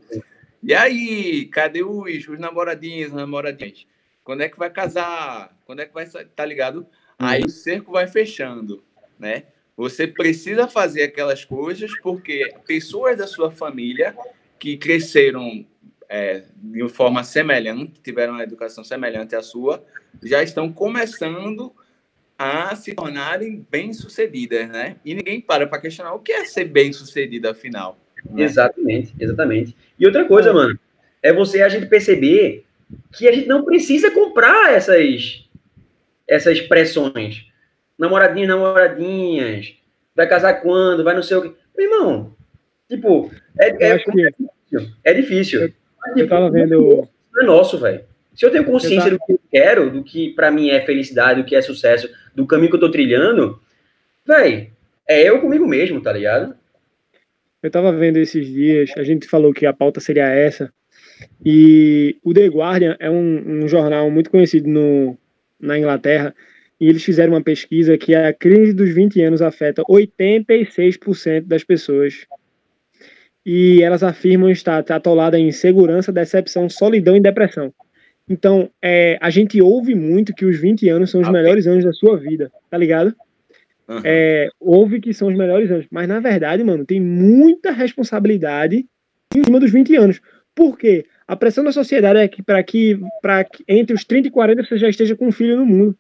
e aí, cadê os, os namoradinhos, namoradinhas? Quando é que vai casar? Quando é que vai tá ligado? Aí o cerco vai fechando, né? Você precisa fazer aquelas coisas porque pessoas da sua família que cresceram é, de forma semelhante, tiveram uma educação semelhante à sua, já estão começando a se tornarem bem-sucedidas, né? E ninguém para para questionar o que é ser bem-sucedido, afinal. Né? Exatamente, exatamente. E outra coisa, mano, é você a gente perceber que a gente não precisa comprar essas essas pressões. Namoradinhas, namoradinhas, vai casar quando, vai não sei o que. Meu irmão, tipo, é, é, é difícil. É difícil. Eu, tipo, eu tava vendo. É nosso, velho. Se eu tenho consciência eu tava... do que eu quero, do que para mim é felicidade, do que é sucesso, do caminho que eu tô trilhando, velho, é eu comigo mesmo, tá ligado? Eu tava vendo esses dias, a gente falou que a pauta seria essa, e o The Guardian é um, um jornal muito conhecido no, na Inglaterra, e eles fizeram uma pesquisa que a crise dos 20 anos afeta 86% das pessoas e elas afirmam estar atolada em insegurança, decepção, solidão e depressão. Então, é, a gente ouve muito que os 20 anos são os melhores anos da sua vida, tá ligado? Uhum. É, ouve que são os melhores anos, mas na verdade, mano, tem muita responsabilidade em cima dos 20 anos. Por quê? A pressão da sociedade é que para que, que entre os 30 e 40 você já esteja com um filho no mundo.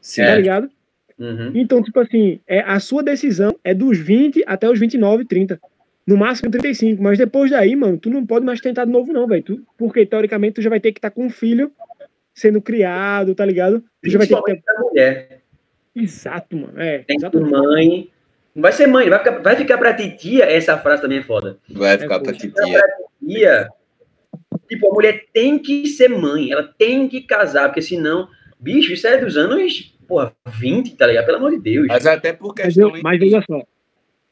Certo. Tá ligado? Uhum. Então, tipo assim, é, a sua decisão é dos 20 até os 29, 30. No máximo 35, mas depois daí, mano, tu não pode mais tentar de novo, não, velho. Porque, teoricamente, tu já vai ter que estar tá com um filho sendo criado, tá ligado? Tu já vai ter que ter... mulher. Exato, mano. É, Tem mãe. Não vai ser mãe, vai ficar, vai ficar pra titia, essa frase também é foda. Vai ficar é, pra titia. Pra titia. Tipo, a mulher tem que ser mãe, ela tem que casar, porque senão, bicho, isso é dos anos, porra, 20, tá ligado? Pelo amor de Deus. Mas até porque Mas, eu, mas veja só,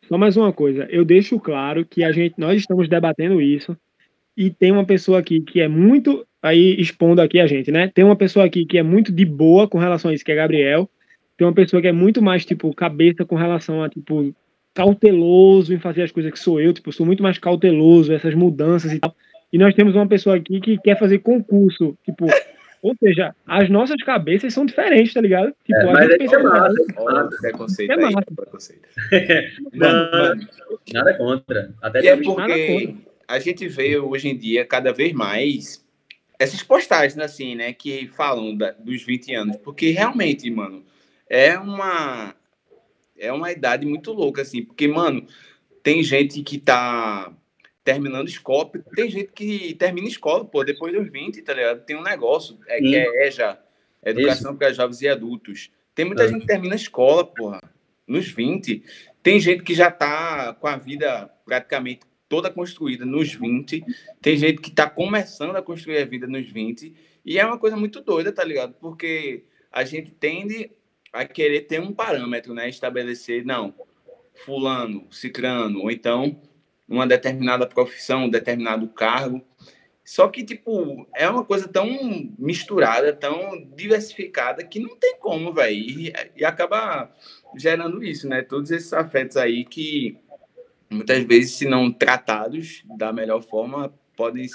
só mais uma coisa, eu deixo claro que a gente, nós estamos debatendo isso e tem uma pessoa aqui que é muito aí expondo aqui a gente, né? Tem uma pessoa aqui que é muito de boa com relação a isso, que é Gabriel. Tem uma pessoa que é muito mais tipo cabeça com relação a tipo cauteloso em fazer as coisas que sou eu, tipo, sou muito mais cauteloso essas mudanças e tal. E nós temos uma pessoa aqui que quer fazer concurso, tipo, ou seja, as nossas cabeças são diferentes, tá ligado? Tipo, é, a gente é pensa massa, massa. preconceito é massa. Aí, preconceito. Não, mano, nada contra. Até e é porque a gente vê hoje em dia cada vez mais essas postagens assim, né, que falam da, dos 20 anos, porque realmente, mano, é uma é uma idade muito louca assim, porque mano, tem gente que tá terminando escola. Tem gente que termina escola, pô, depois dos 20, tá ligado? Tem um negócio é, que é EJA, Educação Isso. para Jovens e Adultos. Tem muita é. gente que termina escola, porra, nos 20. Tem gente que já tá com a vida praticamente toda construída nos 20. Tem gente que tá começando a construir a vida nos 20. E é uma coisa muito doida, tá ligado? Porque a gente tende a querer ter um parâmetro, né? Estabelecer, não, fulano, cicrano, ou então uma determinada profissão, um determinado cargo. Só que, tipo, é uma coisa tão misturada, tão diversificada, que não tem como, velho. E, e, acaba gerando isso, né? Todos esses afetos aí que, muitas vezes, se não tratados da melhor forma, podem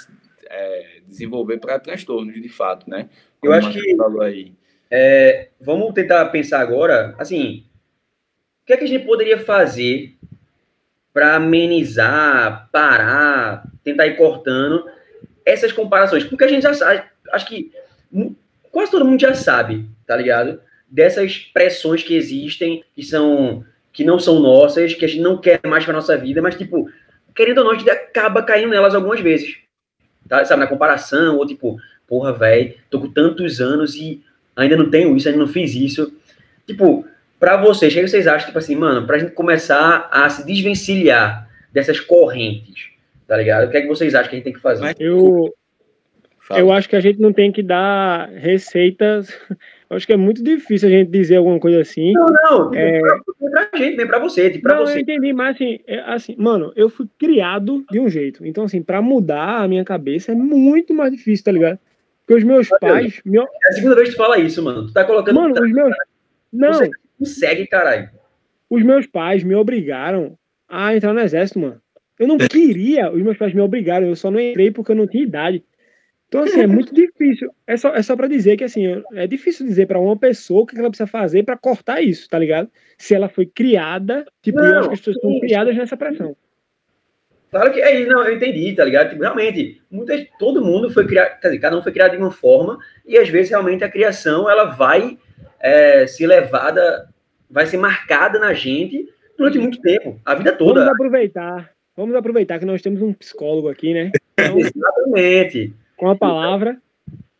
é, desenvolver para transtornos, de fato, né? Como Eu acho que. Falou aí. É, vamos tentar pensar agora, assim, o que é que a gente poderia fazer para amenizar, parar, tentar ir cortando essas comparações. Porque a gente já sabe, acho que quase todo mundo já sabe, tá ligado? Dessas pressões que existem, que são que não são nossas, que a gente não quer mais para nossa vida, mas tipo, querendo ou não, a gente acaba caindo nelas algumas vezes. Tá? Sabe, na comparação, ou tipo, porra, velho, tô com tantos anos e ainda não tenho isso, ainda não fiz isso. Tipo, para vocês, o que vocês acham, tipo assim, mano, pra gente começar a se desvencilhar dessas correntes, tá ligado? O que é que vocês acham que a gente tem que fazer? Eu, eu acho que a gente não tem que dar receitas Eu acho que é muito difícil a gente dizer alguma coisa assim. Não, não, É. pra, pra gente, nem pra você, tipo, pra Não, eu você. entendi, mas assim, é, assim, mano, eu fui criado de um jeito. Então, assim, pra mudar a minha cabeça é muito mais difícil, tá ligado? Porque os meus pais. Meu... É a segunda vez que tu fala isso, mano. Tu tá colocando. Mano, os meus. Não, Você consegue, caralho. os meus pais me obrigaram a entrar no exército, mano. Eu não queria, os meus pais me obrigaram, eu só não entrei porque eu não tinha idade. Então, assim, é muito difícil. É só, é só pra dizer que, assim, é difícil dizer pra uma pessoa o que ela precisa fazer pra cortar isso, tá ligado? Se ela foi criada, tipo, eu Não, acho que as pessoas são criadas nessa pressão. Claro que é, não, eu entendi, tá ligado? Tipo, realmente, muitas, todo mundo foi criado, quer dizer, cada um foi criado de uma forma, e às vezes realmente a criação ela vai é, ser levada, vai ser marcada na gente durante muito tempo, a vida Vamos toda. aproveitar. Vamos aproveitar que nós temos um psicólogo aqui, né? Então, Exatamente. com a palavra.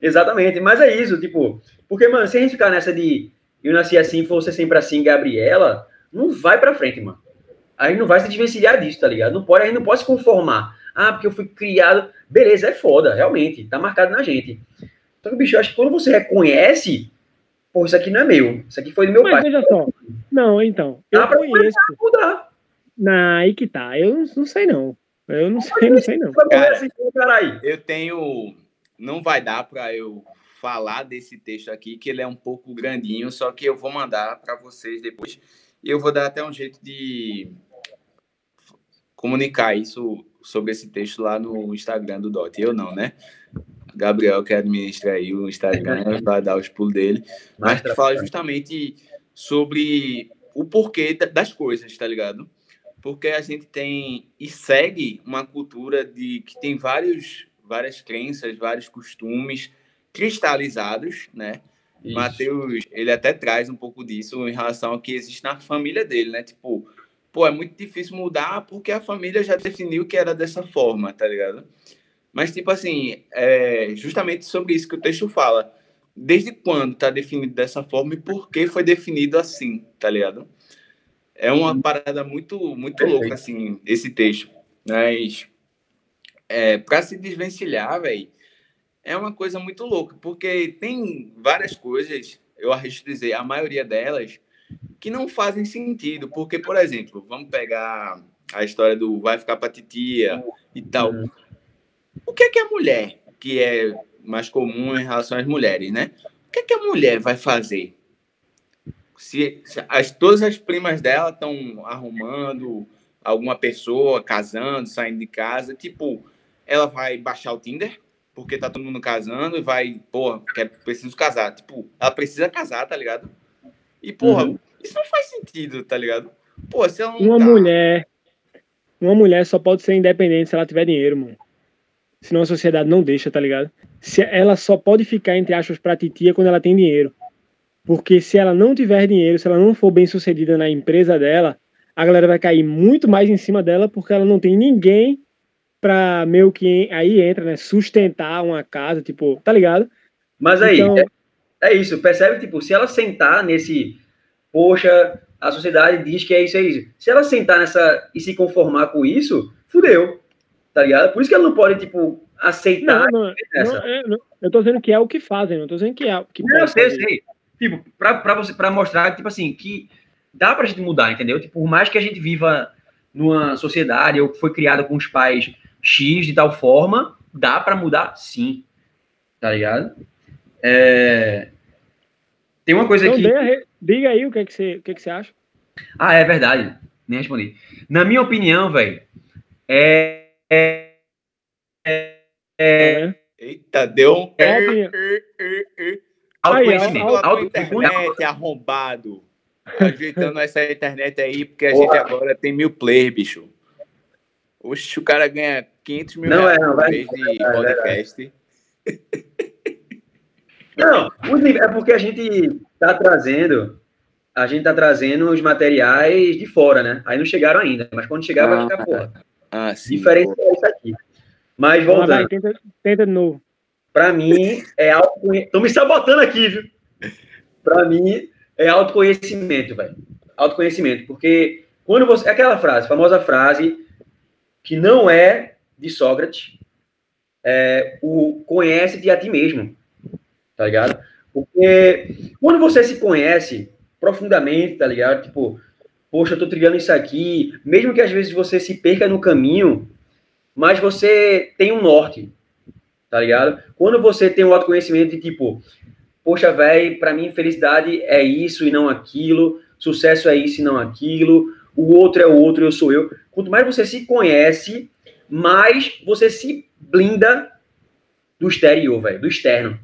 Exatamente, mas é isso, tipo, porque, mano, se a gente ficar nessa de eu nasci assim, você sempre assim, Gabriela, não vai pra frente, mano. A gente não vai se desvencilhar disso, tá ligado? Não pode, a gente não pode se conformar. Ah, porque eu fui criado. Beleza, é foda, realmente, tá marcado na gente. Só que, bicho, eu acho que quando você reconhece, pô, isso aqui não é meu, isso aqui foi do meu Mas pai. veja só. Não, então. Eu Dá pra conheço. Mudar. Na, aí que tá. Eu não, não sei, não. Eu não sei, não sei, não. Cara. Eu tenho. Não vai dar para eu falar desse texto aqui, que ele é um pouco grandinho, só que eu vou mandar para vocês depois. E eu vou dar até um jeito de comunicar isso sobre esse texto lá no Instagram do Dot. Eu não, né? Gabriel que administra aí o Instagram, vai dar os pulos dele. Mas que fala justamente sobre o porquê da- das coisas, tá ligado? Porque a gente tem e segue uma cultura de que tem vários, várias crenças, vários costumes cristalizados, né? Isso. Mateus, ele até traz um pouco disso em relação ao que existe na família dele, né? Tipo, pô, é muito difícil mudar porque a família já definiu que era dessa forma, tá ligado? Mas, tipo assim, é justamente sobre isso que o texto fala. Desde quando tá definido dessa forma e por que foi definido assim, tá ligado? É uma parada muito, muito Perfeito. louca, assim, esse texto. Mas, é, para se desvencilhar, velho, é uma coisa muito louca, porque tem várias coisas, eu arrisco dizer, a maioria delas, que não fazem sentido. Porque, por exemplo, vamos pegar a história do vai ficar pra titia e tal. O que é que a mulher, que é mais comum em relação às mulheres, né? O que é que a mulher vai fazer? Se, se as, todas as primas dela estão arrumando alguma pessoa, casando, saindo de casa, tipo, ela vai baixar o Tinder, porque tá todo mundo casando e vai, porra, quero, preciso casar. Tipo, ela precisa casar, tá ligado? E, porra, Uhum. isso não faz sentido, tá ligado? Pô, se ela não Uma tá- mulher. Uma mulher só pode ser independente se ela tiver dinheiro, mano. Senão a sociedade não deixa, tá ligado? Se ela só pode ficar, entre aspas, pra titia quando ela tem dinheiro. Porque se ela não tiver dinheiro, se ela não for bem sucedida na empresa dela, a galera vai cair muito mais em cima dela porque ela não tem ninguém pra meio que aí entra, né? Sustentar uma casa, tipo, tá ligado? Mas aí, Então- é, é isso, percebe? Tipo, se ela sentar nesse, poxa, a sociedade diz que é isso, é isso. Se ela sentar nessa e se conformar com isso, fudeu, tá ligado? Por isso que ela não pode, tipo, aceitar Não, não, essa. não, é, não. eu tô dizendo que é o que fazem, não tô dizendo que é o que Não, eu sei, fazer. sei. Tipo, pra, pra, você, pra mostrar, tipo assim, que dá pra gente mudar, entendeu? Tipo, por mais que a gente viva numa sociedade ou foi criada com os pais X de tal forma, dá pra mudar sim. Tá ligado? É... Tem uma coisa Então, a re- diga aí o que, é que, você, o que, é que você acha. Ah, é verdade. Nem respondi. Na minha opinião, velho, é, é, Tá vendo? Eita, deu um. É autoconhecimento. Aí, Fala com a Auto- internet, arrombado. Ajeitando essa internet aí, porque a Porra. gente agora tem mil players, bicho. Oxe, o cara ganha 500 mil Não, reais é, não, por vai- mês de é podcast. Não, é porque a gente tá trazendo, a gente tá trazendo os materiais de fora, né? Aí não chegaram ainda, mas quando chegar vai ficar, porra. Ah, sim. Diferente é isso aqui. Mas Vamos lá, voltando, tenta, tenta de novo. pra mim é autoconhecimento. Estão me sabotando aqui, viu? Pra mim é autoconhecimento, velho. Autoconhecimento, porque quando você. É aquela frase, famosa frase, que não é de Sócrates, é o conhece-te a ti mesmo. Tá ligado? Porque quando você se conhece profundamente, tá ligado? Tipo, poxa, eu tô trilhando isso aqui, mesmo que às vezes você se perca no caminho, mas você tem um norte, tá ligado? Quando você tem um autoconhecimento de tipo, poxa, velho, para mim felicidade é isso e não aquilo, sucesso é isso e não aquilo, o outro é o outro, eu sou eu. Quanto mais você se conhece, mais você se blinda do exterior, velho, do externo.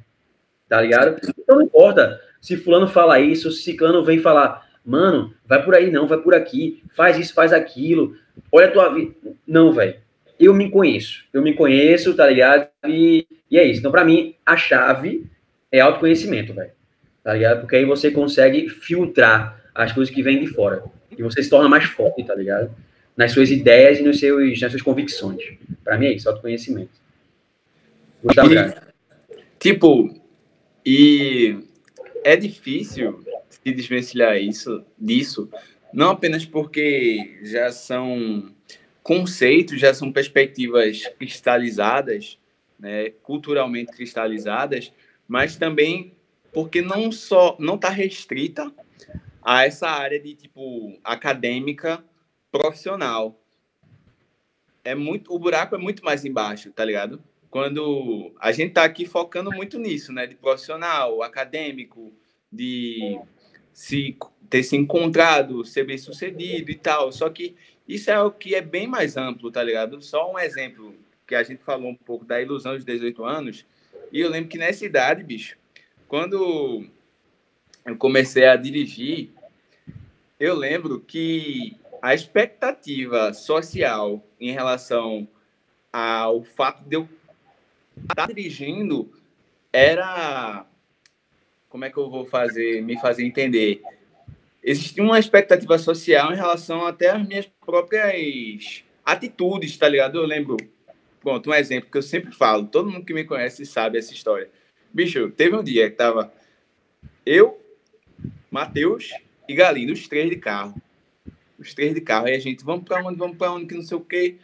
Tá ligado? Então não importa se fulano fala isso, se ciclano vem falar, mano, vai por aí não, vai por aqui, faz isso, faz aquilo, olha a tua vida. Não, velho. Eu me conheço. Eu me conheço, tá ligado? E, e é isso. Então, para mim, a chave é autoconhecimento, velho. Tá ligado? Porque aí você consegue filtrar as coisas que vêm de fora. E você se torna mais forte, tá ligado? Nas suas ideias e nos seus, nas suas convicções. Para mim é isso, autoconhecimento. Gustavo, e, Tipo, e é difícil se desvencilhar isso, disso, não apenas porque já são conceitos, já são perspectivas cristalizadas, né, culturalmente cristalizadas, mas também porque não só não está restrita a essa área de tipo acadêmica profissional. É muito o buraco é muito mais embaixo, tá ligado? Quando a gente tá aqui focando muito nisso, né, de profissional, acadêmico, de se ter se encontrado, ser bem sucedido e tal. Só que isso é o que é bem mais amplo, tá ligado? Só um exemplo que a gente falou um pouco da ilusão dos 18 anos. E eu lembro que nessa idade, bicho, quando eu comecei a dirigir, eu lembro que a expectativa social em relação ao fato de eu estar dirigindo era como é que eu vou fazer me fazer entender existia uma expectativa social em relação até às minhas próprias atitudes tá ligado eu lembro pronto um exemplo que eu sempre falo todo mundo que me conhece sabe essa história bicho teve um dia que tava eu Matheus e Galindo, os três de carro. Os três de carro. Aí a gente, vamos para onde, vamos para onde, que não sei o quê.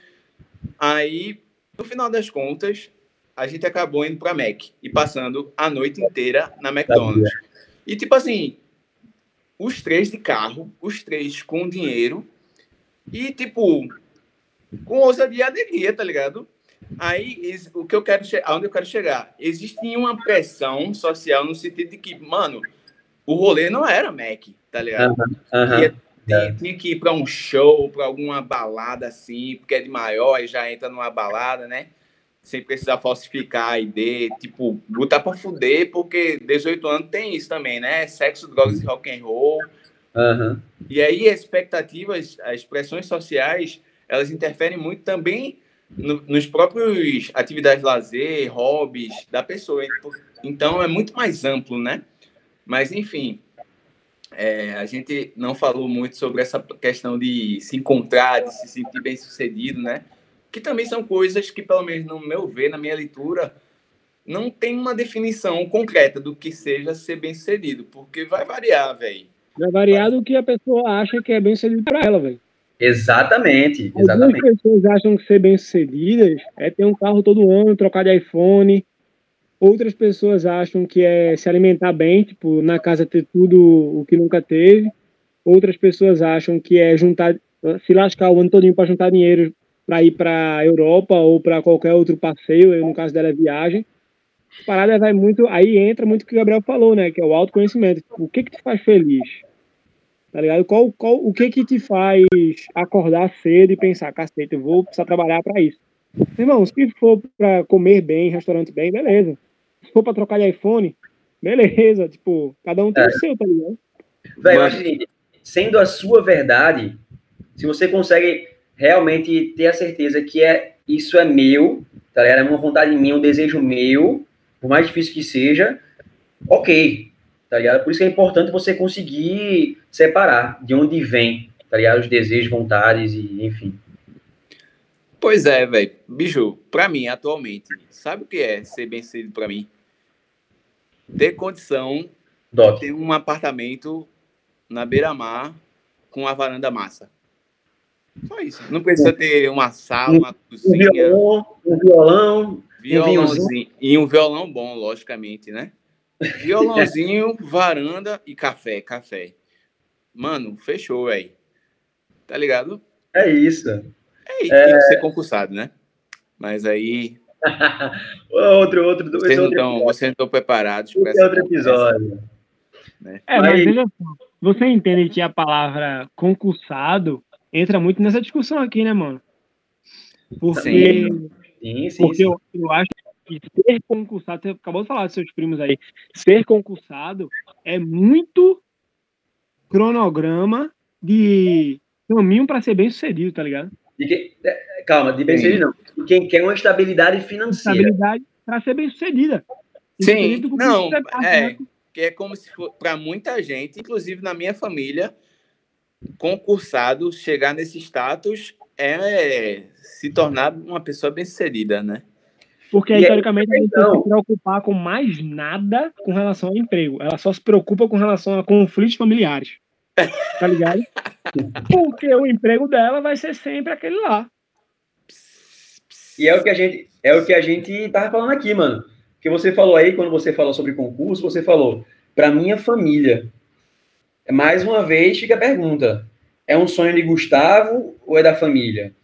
Aí, no final das contas, a gente acabou indo para Mac e passando a noite inteira na McDonald's. E tipo assim, os três de carro, os três com dinheiro e tipo com ousadia e alegria, tá ligado? Aí, o que eu quero aonde eu quero chegar? Existe uma pressão social no sentido de que, mano, o rolê não era Mac, tá ligado? Ia, tinha, tinha, que ir para um show, para alguma balada assim, porque é de maior e já entra numa balada, né? Sem precisar falsificar ID, tipo, botar para fuder, porque 18 anos tem isso também, né? Sexo, drogas e rock and roll. Uhum. E aí, as expectativas, as expressões sociais, elas interferem muito também no, nos próprios atividades de lazer, hobbies da pessoa. Então, é muito mais amplo, né? Mas, enfim, é, a gente não falou muito sobre essa questão de se encontrar, de se sentir bem sucedido, né? Que também são coisas que, pelo menos no meu ver, na minha leitura, não tem uma definição concreta do que seja ser bem sucedido, porque vai variar, velho. Vai variar do que a pessoa acha que é bem sucedido para ela, velho. Exatamente, exatamente. Algumas pessoas acham que ser bem sucedidas é ter um carro todo ano, trocar de iPhone, Outras pessoas acham que é se alimentar bem, tipo, na casa ter tudo o que nunca teve. Outras pessoas acham que é juntar, se lascar o ano todinho para juntar dinheiro para ir para a Europa ou para qualquer outro passeio, no caso dela é viagem. A parada vai muito, aí entra muito o que o Gabriel falou, né, que é o autoconhecimento. Tipo, o que que te faz feliz? Tá ligado? Qual, qual, o que que te faz acordar cedo e pensar, cacete, eu vou precisar trabalhar para isso? Irmão, se for para comer bem, restaurante bem, beleza se for pra trocar de iPhone, beleza, tipo, cada um tem é. o seu, tá ligado? Velho, Mas... assim, sendo a sua verdade, se você consegue realmente ter a certeza que é isso é meu, tá ligado? É uma vontade minha, um desejo meu, por mais difícil que seja, ok, tá ligado? Por isso que é importante você conseguir separar de onde vem, tá ligado? Os desejos, vontades e enfim. Pois é, velho. Bicho, pra mim, atualmente, sabe o que é ser bem sucedido pra mim? Ter condição de ter um apartamento na beira-mar com uma varanda massa. Só isso. Não precisa ter uma sala, uma cozinha. Um violão, um violão. Violãozinho. Um e um violão bom, logicamente, né? Violãozinho, varanda e café, café. Mano, fechou, velho. Tá ligado? É isso. É, é... tem que ser concursado, né? Mas aí. outro, outro. Vocês não, estão, vocês não estão preparados para esse outro episódio. Né? É, mas aí... veja só. Você entende que a palavra concursado entra muito nessa discussão aqui, né, mano? Porque, sim, sim, porque sim. Eu, eu acho que ser concursado, você acabou de falar dos seus primos aí, ser concursado é muito cronograma de caminho para ser bem sucedido, tá ligado? De quem, é, calma, de bem sucedido não. Quem quer uma estabilidade financeira. Estabilidade para ser bem sucedida. Sim, não, é, né? que é como se for para muita gente, inclusive na minha família, concursado chegar nesse status é se tornar uma pessoa bem-sucedida, né? Porque, e historicamente, a gente não se preocupar com mais nada com relação ao emprego. Ela só se preocupa com relação a conflitos familiares. Tá ligado? Porque o emprego dela vai ser sempre aquele lá. E é o que a gente, é o que a gente tava falando aqui, mano. Que você falou aí, quando você falou sobre concurso, você falou, para minha família. Mais uma vez fica a pergunta: é um sonho de Gustavo ou é da família?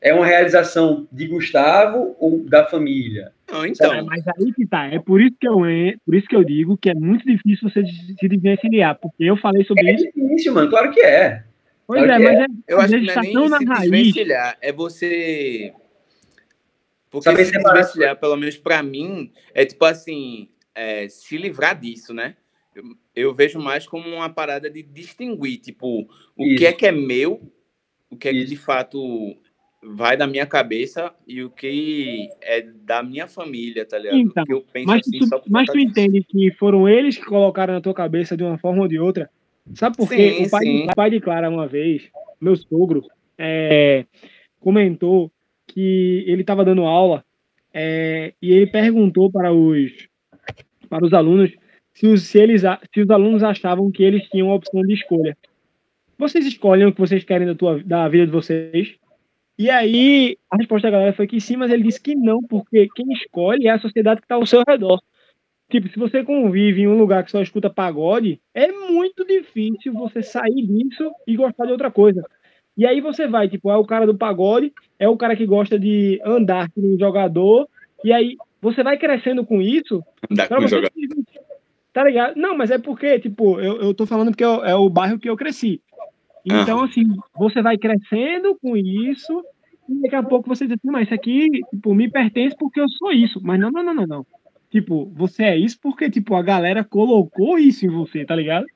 É uma realização de Gustavo ou da família? Não, então. É, mas aí que tá. É por isso que eu, por isso que eu digo que é muito difícil você se desvencilhar, porque eu falei sobre é isso. É difícil, mano. Claro que é. Pois claro é, mas é. é. Eu acho que não é nem na se raiz. desvencilhar, é você porque Saber se desvencilhar, pelo menos para mim, é tipo assim, é, se livrar disso, né? Eu, eu, vejo mais como uma parada de distinguir, tipo, o Isso. que é que é meu, o que é Isso. que de fato vai da minha cabeça e o que é da minha família, tá ligado? Então, eu penso mas assim, tu, mas tu entende que foram eles que colocaram na tua cabeça de uma forma ou de outra? Sabe por quê? O pai, sim. o pai de Clara, uma vez, meu sogro, é, comentou que ele estava dando aula é, e ele perguntou para os, para os alunos se os, se, eles, se os alunos achavam que eles tinham a opção de escolha. Vocês escolhem o que vocês querem da, tua, da vida de vocês? E aí, a resposta da galera foi que sim, mas ele disse que não, porque quem escolhe é a sociedade que está ao seu redor. Tipo, se você convive em um lugar que só escuta pagode, é muito difícil você sair disso e gostar de outra coisa. E aí você vai, tipo, é o cara do pagode, é o cara que gosta de andar com um jogador, e aí você vai crescendo com isso. Andar com jogador. Tá ligado? Não, mas é porque, tipo, eu, eu tô falando porque é o bairro que eu cresci. Então, assim, você vai crescendo com isso, e daqui a pouco você diz assim, mas isso aqui, tipo, me pertence porque eu sou isso. Mas não, não, não, não, não. Tipo, você é isso porque, tipo, a galera colocou isso em você, tá ligado?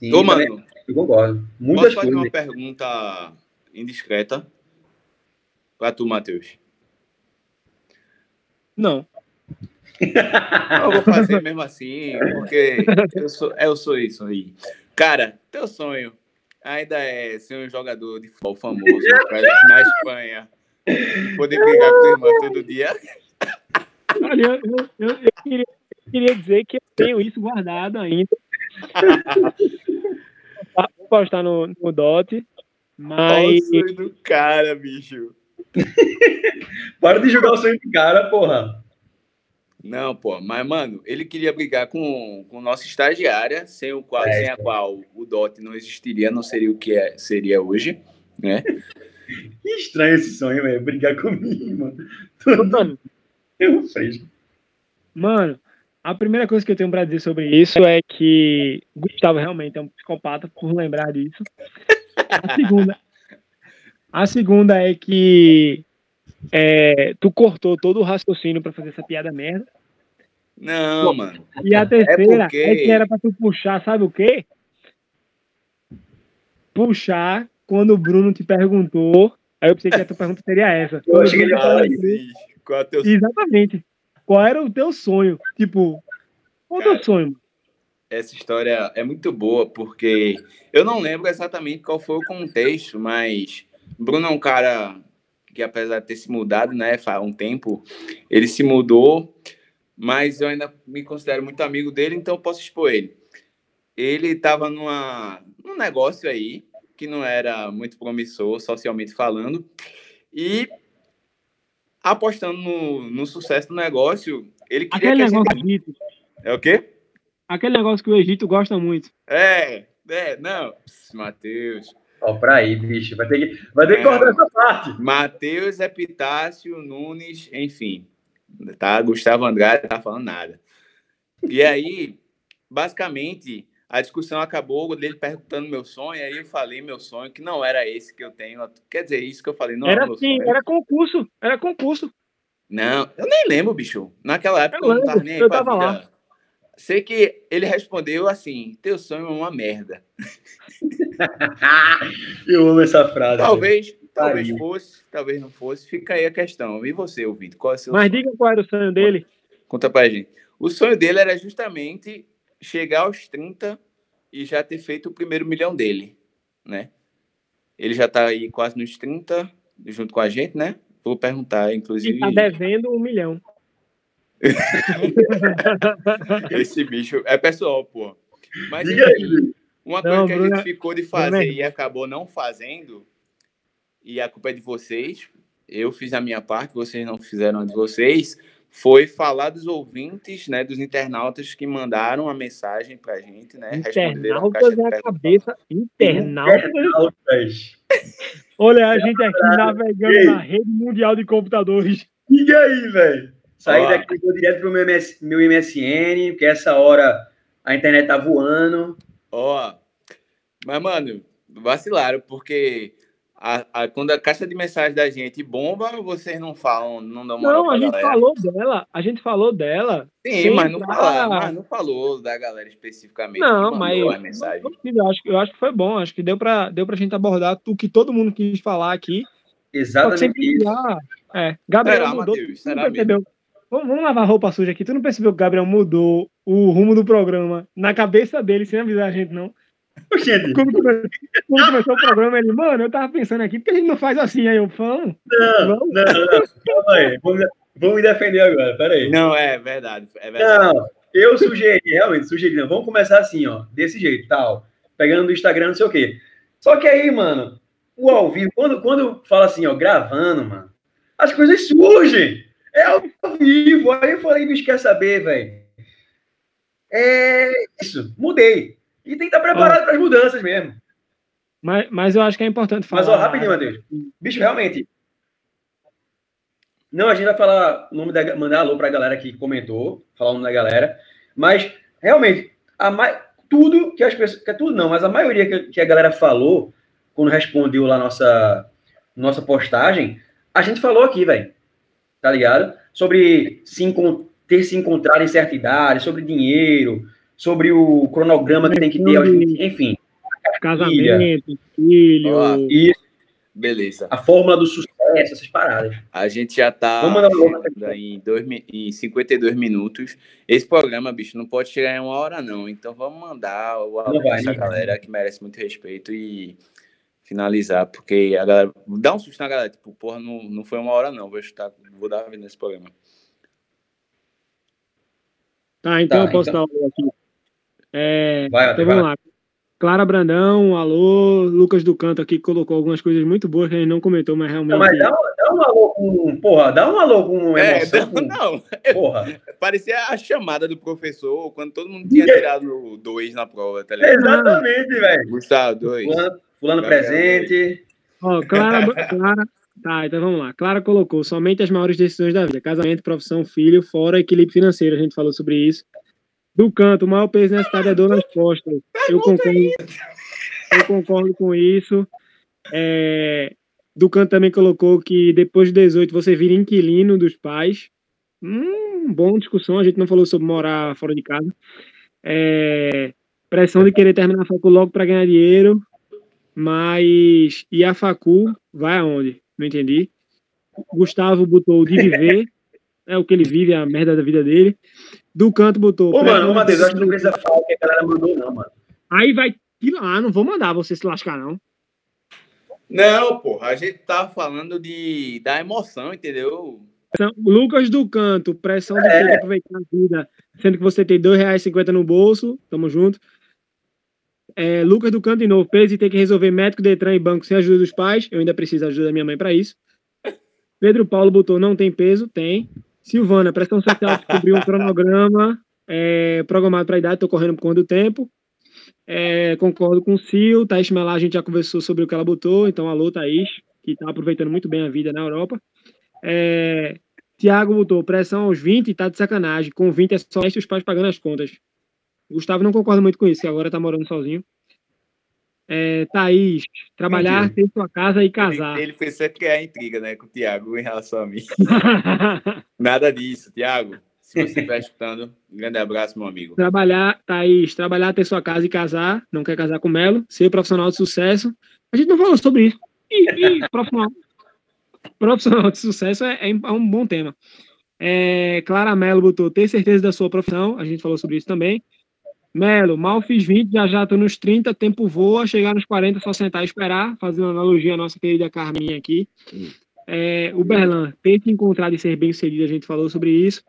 Sim, Tô, mano. Eu concordo. Muitas Posso fazer uma pergunta indiscreta para tu, Matheus? Não. Eu vou fazer mesmo assim, porque eu sou, eu sou isso aí. Cara, teu sonho ainda é ser um jogador de futebol famoso na Espanha, poder brigar com tua irmã todo dia. Olha, eu, eu, eu, eu queria, queria dizer que eu tenho isso guardado ainda. Vou postar no, no DOT. Mas. Olha o sonho do cara, bicho. Para de jogar o sonho do cara, porra. Não, pô, mas, mano, ele queria brigar com, com nossa estagiária, sem, o qual, é, sem a qual o DOT não existiria, não seria o que é, seria hoje, né? Que estranho esse sonho, velho, brigar comigo, mano. Mano, eu fresco. Mano, a primeira coisa que eu tenho para dizer sobre isso é que Gustavo realmente é um psicopata, por lembrar disso. A segunda, a segunda é que é, tu cortou todo o raciocínio para fazer essa piada merda. Não, Pô, mano. E a terceira é, porque... é que era para tu puxar, sabe o quê? Puxar quando o Bruno te perguntou. Aí eu pensei que a tua pergunta seria essa. Eu achei que ele ia Qual é teu... Exatamente. Qual era o teu sonho? Tipo, qual é o teu sonho? Essa história é muito boa, porque eu não lembro exatamente qual foi o contexto, mas Bruno é um cara que, apesar de ter se mudado, né, há um tempo, ele se mudou, mas eu ainda me considero muito amigo dele, então eu posso expor ele. Ele estava num negócio aí que não era muito promissor, socialmente falando, e apostando no, no sucesso do negócio, ele queria Aquele que a gente... É o quê? aquele negócio que o Egito gosta muito. É, é, não. Matheus. Ó, pra aí, bicho. Vai ter que, vai ter que É. cortar essa parte. Matheus, Epitácio, Nunes, enfim. Tá? Gustavo Andrade tá falando nada. E aí, basicamente, a discussão acabou dele perguntando meu sonho, aí eu falei meu sonho, que não era esse que eu tenho. Quer dizer, isso que eu falei, não era é meu assim, sonho. era concurso, era concurso. Não, eu nem lembro, bicho. Naquela época eu, Eu não tava nem aí eu pra tava vida. lá. Sei que ele respondeu assim: teu sonho é uma merda. Eu amo essa frase. Talvez, talvez fosse, talvez não fosse. Fica aí a questão. E você, ouvinte, qual é o seu Mas sonho? diga qual era o sonho dele. Conta pra gente. O sonho dele era justamente chegar aos 30 e já ter feito o primeiro milhão dele, né? Ele já tá aí quase nos 30, junto com a gente, né? Vou perguntar, E inclusive, tá devendo um milhão. esse bicho é pessoal, pô. Mas Diga aí, uma coisa Não, que a Bruna- gente ficou de Bruna- fazer e acabou não fazendo, e a culpa é de vocês, eu fiz a minha parte, vocês não fizeram a de vocês, foi falar dos ouvintes, né, dos internautas que mandaram a mensagem pra gente, né, Internautas é a cabeça. Internautas. Internautas. Olha a gente aqui navegando na rede mundial de computadores. Diga aí, velho. Saí daqui, vou direto pro meu, MS, meu MSN, porque essa hora a internet tá voando. Ó, mas, mano, vacilaram, porque a, a- quando a caixa de mensagem da gente bomba, vocês não falam, não dão moral Não, a gente galera. falou dela. A gente falou dela. Sim, Sim, mas não, pra- mas não falou da galera especificamente. Não, mas a mensagem. eu acho, eu acho que foi bom. Acho que deu pra, deu pra gente abordar o que todo mundo quis falar aqui. Só que Exatamente sempre isso. já. É, Gabriel Será, mudou. Não Será percebeu? Vamos, vamos lavar roupa suja aqui. Tu não percebeu que o Gabriel mudou o rumo do programa na cabeça dele sem avisar a gente, não? Gente, Quando, come- quando começou o programa, ele, mano, eu tava pensando aqui, por que a gente não faz assim? Aí eu falo, não, vamos. não, não. Calma aí. Vamos, vamos me defender agora, peraí. Não, é verdade. É verdade. Não, eu sugeri, realmente, sugeri, não. Vamos começar assim, ó, desse jeito, tal. Pegando do Instagram, não sei o quê. Só que aí, mano, o ao vivo, quando, quando fala assim, ó, gravando, mano, as coisas surgem. É ao vivo. Aí eu falei, bicho, quer saber, velho? É isso, mudei. E tem que estar preparado para as mudanças mesmo. Mas, mas eu acho que é importante falar. Mas, ó, rapidinho, Matheus. Bicho, realmente. Não, a gente vai falar o nome da. Mandar alô pra galera que comentou, falar o nome da galera. Mas, realmente, a mai, tudo que as pessoas. Que é tudo não, mas a maioria que, que a galera falou, quando respondeu lá nossa, nossa postagem, a gente falou aqui, velho. Tá ligado? Sobre se ter se encontrado em certa idade, sobre dinheiro, sobre o cronograma que tem que ter, aos 20, enfim. Casamento, filho. Ó, E Beleza. a fórmula do sucesso, essas paradas. A gente já tá em, dois, em 52 minutos. Esse programa, bicho, não pode chegar em uma hora, não. Então vamos mandar o essa né? galera que merece muito respeito e finalizar, porque a galera. Dá um susto na galera, tipo, porra, não, não foi uma hora, não. Vou chutar, vou dar uma vida nesse programa. Tá, então Tá, eu posso então- dar um aqui. É, Vai, então Matheus, vamos vai. lá. Clara Brandão, alô. Lucas do Canto aqui colocou algumas coisas muito boas que a gente não comentou, mas realmente. Não, mas dá, um- dá um alô com. Porra, dá um alô com É, não, com- não. Porra. Parecia a chamada do professor quando todo mundo tinha tirado dois na prova, tá ligado? Exatamente, velho. Gustavo, dois. Fulano, fulano Gabriel, presente. Ó, Clara, Clara. Tá, então vamos lá. Clara colocou somente as maiores decisões da vida: casamento, profissão, filho, fora equilíbrio financeiro. A gente falou sobre isso. Do canto, o maior peso nessa cidade é dor nas costas. Eu concordo, eu concordo com isso. É, do canto também colocou que depois de 18 você vira inquilino dos pais. Hum, boa discussão. A gente não falou sobre morar fora de casa. É, pressão de querer terminar a facu logo para ganhar dinheiro. Mas. E a facu vai aonde? Não entendi. Gustavo botou de viver. É o que ele vive, a merda da vida dele. Do canto botou. Ô, mano, ô, Matheus, eu acho que não precisa falar o que a galera mandou, não, mano. Aí vai. Ah, não vou mandar você se lascar, não. Não, porra, a gente tava falando de, da emoção, entendeu? Lucas do Canto, pressão de É. aproveitar a vida, sendo que você tem R$ 2,50 no bolso, tamo junto. É, Lucas do Canto de novo, peso e ter que resolver médico, Detran e banco sem ajuda dos pais, eu ainda preciso da ajuda da minha mãe para isso. Pedro Paulo botou, não tem peso, tem. Silvana, pressão social descobriu um cronograma, é, programado para a idade, estou correndo por conta do tempo. É, concordo com o Cio, Thaís Melá, a gente já conversou sobre o que ela botou, então alô, Thaís, que está aproveitando muito bem a vida na Europa. É, Tiago botou pressão aos 20 e tá de sacanagem. Com 20 é só os pais pagando as contas. Gustavo não concorda muito com isso, que agora tá morando sozinho. É, Thaís, trabalhar, ter sua casa e casar. Ele, ele pensou que é a intriga, né, com o Tiago em relação a mim. Nada disso, Tiago. Se você estiver escutando, um grande abraço, meu amigo. Trabalhar, Thaís, trabalhar, ter sua casa e casar, não quer casar com Melo, ser profissional de sucesso. A gente não falou sobre isso. E, e profissional, profissional de sucesso é, é um bom tema. É, Clara Melo botou ter certeza da sua profissão, a gente falou sobre isso também. Melo, mal fiz 20, já já tô nos 30, tempo voa, chegar nos 40, só sentar e esperar, fazendo analogia à nossa querida Carminha aqui. É, o Berlan, ter se encontrado e ser bem sucedido, a gente falou sobre isso.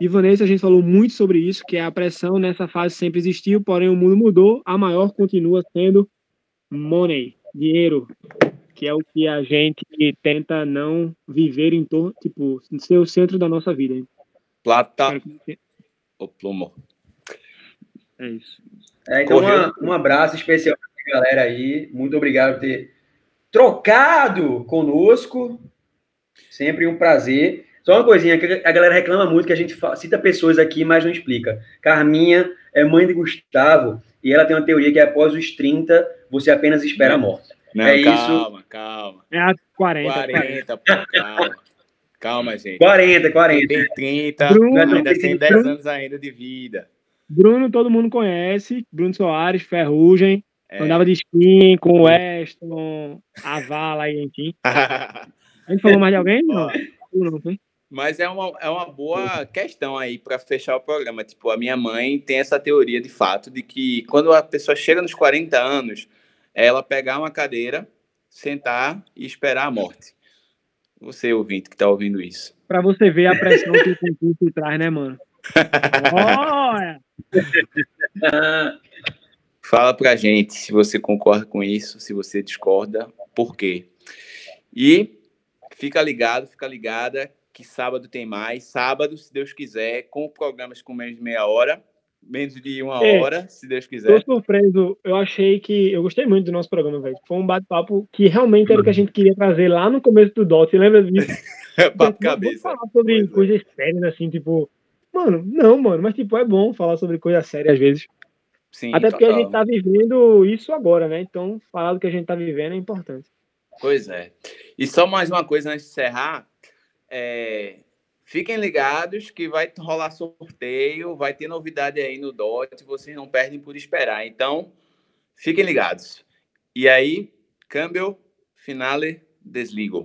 E Vanessa, a gente falou muito sobre isso, que a pressão nessa fase sempre existiu, porém o mundo mudou, a maior continua sendo money, dinheiro, que é o que a gente tenta não viver em torno, tipo, ser o centro da nossa vida. Plata, o plumo. É isso. É, então, uma, um abraço especial para a galera aí. Muito obrigado por ter trocado conosco. Sempre um prazer. Só uma coisinha, que a galera reclama muito que a gente cita pessoas aqui, mas não explica. Carminha é mãe de Gustavo e ela tem uma teoria que é após os 30, você apenas espera a morte. Não, é calma, isso. calma. É a 40. 40, 40. Pô, calma. Calma, gente. 40, 40. Tem 30, Bruno, ainda tem 10 Bruno. anos ainda de vida. Bruno, todo mundo conhece. Bruno Soares, Ferrugem. É. Andava de skin com o Weston, a Vala e enfim. A gente falou mais de alguém? Não. Não, não foi? Mas é uma, é uma boa questão aí para fechar o programa. Tipo, a minha mãe tem essa teoria de fato de que quando a pessoa chega nos 40 anos, ela pegar uma cadeira, sentar e esperar a morte. Você, ouvinte, que tá ouvindo isso. Pra você ver a pressão que o concurso traz, né, mano? Fala pra gente se você concorda com isso, se você discorda, por quê. E fica ligado, fica ligada que sábado tem mais. Sábado, se Deus quiser, com programas com menos de meia hora, menos de uma É. hora, se Deus Tô quiser. surpreso. Eu achei que. Eu gostei muito do nosso programa, velho. Foi um bate-papo que realmente era o que a gente queria trazer lá no começo do DOT. Lembra disso? Papo Vamos cabeça. falar sobre Pois é. coisas sérias, assim, tipo. Mano, não, mano, mas tipo, é bom falar sobre coisas sérias às vezes. Sim, Até porque a gente tá vivendo isso agora, né? Então, falar do que a gente tá vivendo é importante. Pois é. E só mais uma coisa antes de encerrar. é, Fiquem ligados que vai rolar sorteio, vai ter novidade aí no DOT, vocês não perdem por esperar. Então, fiquem ligados. E aí, câmbio, finale, desligo.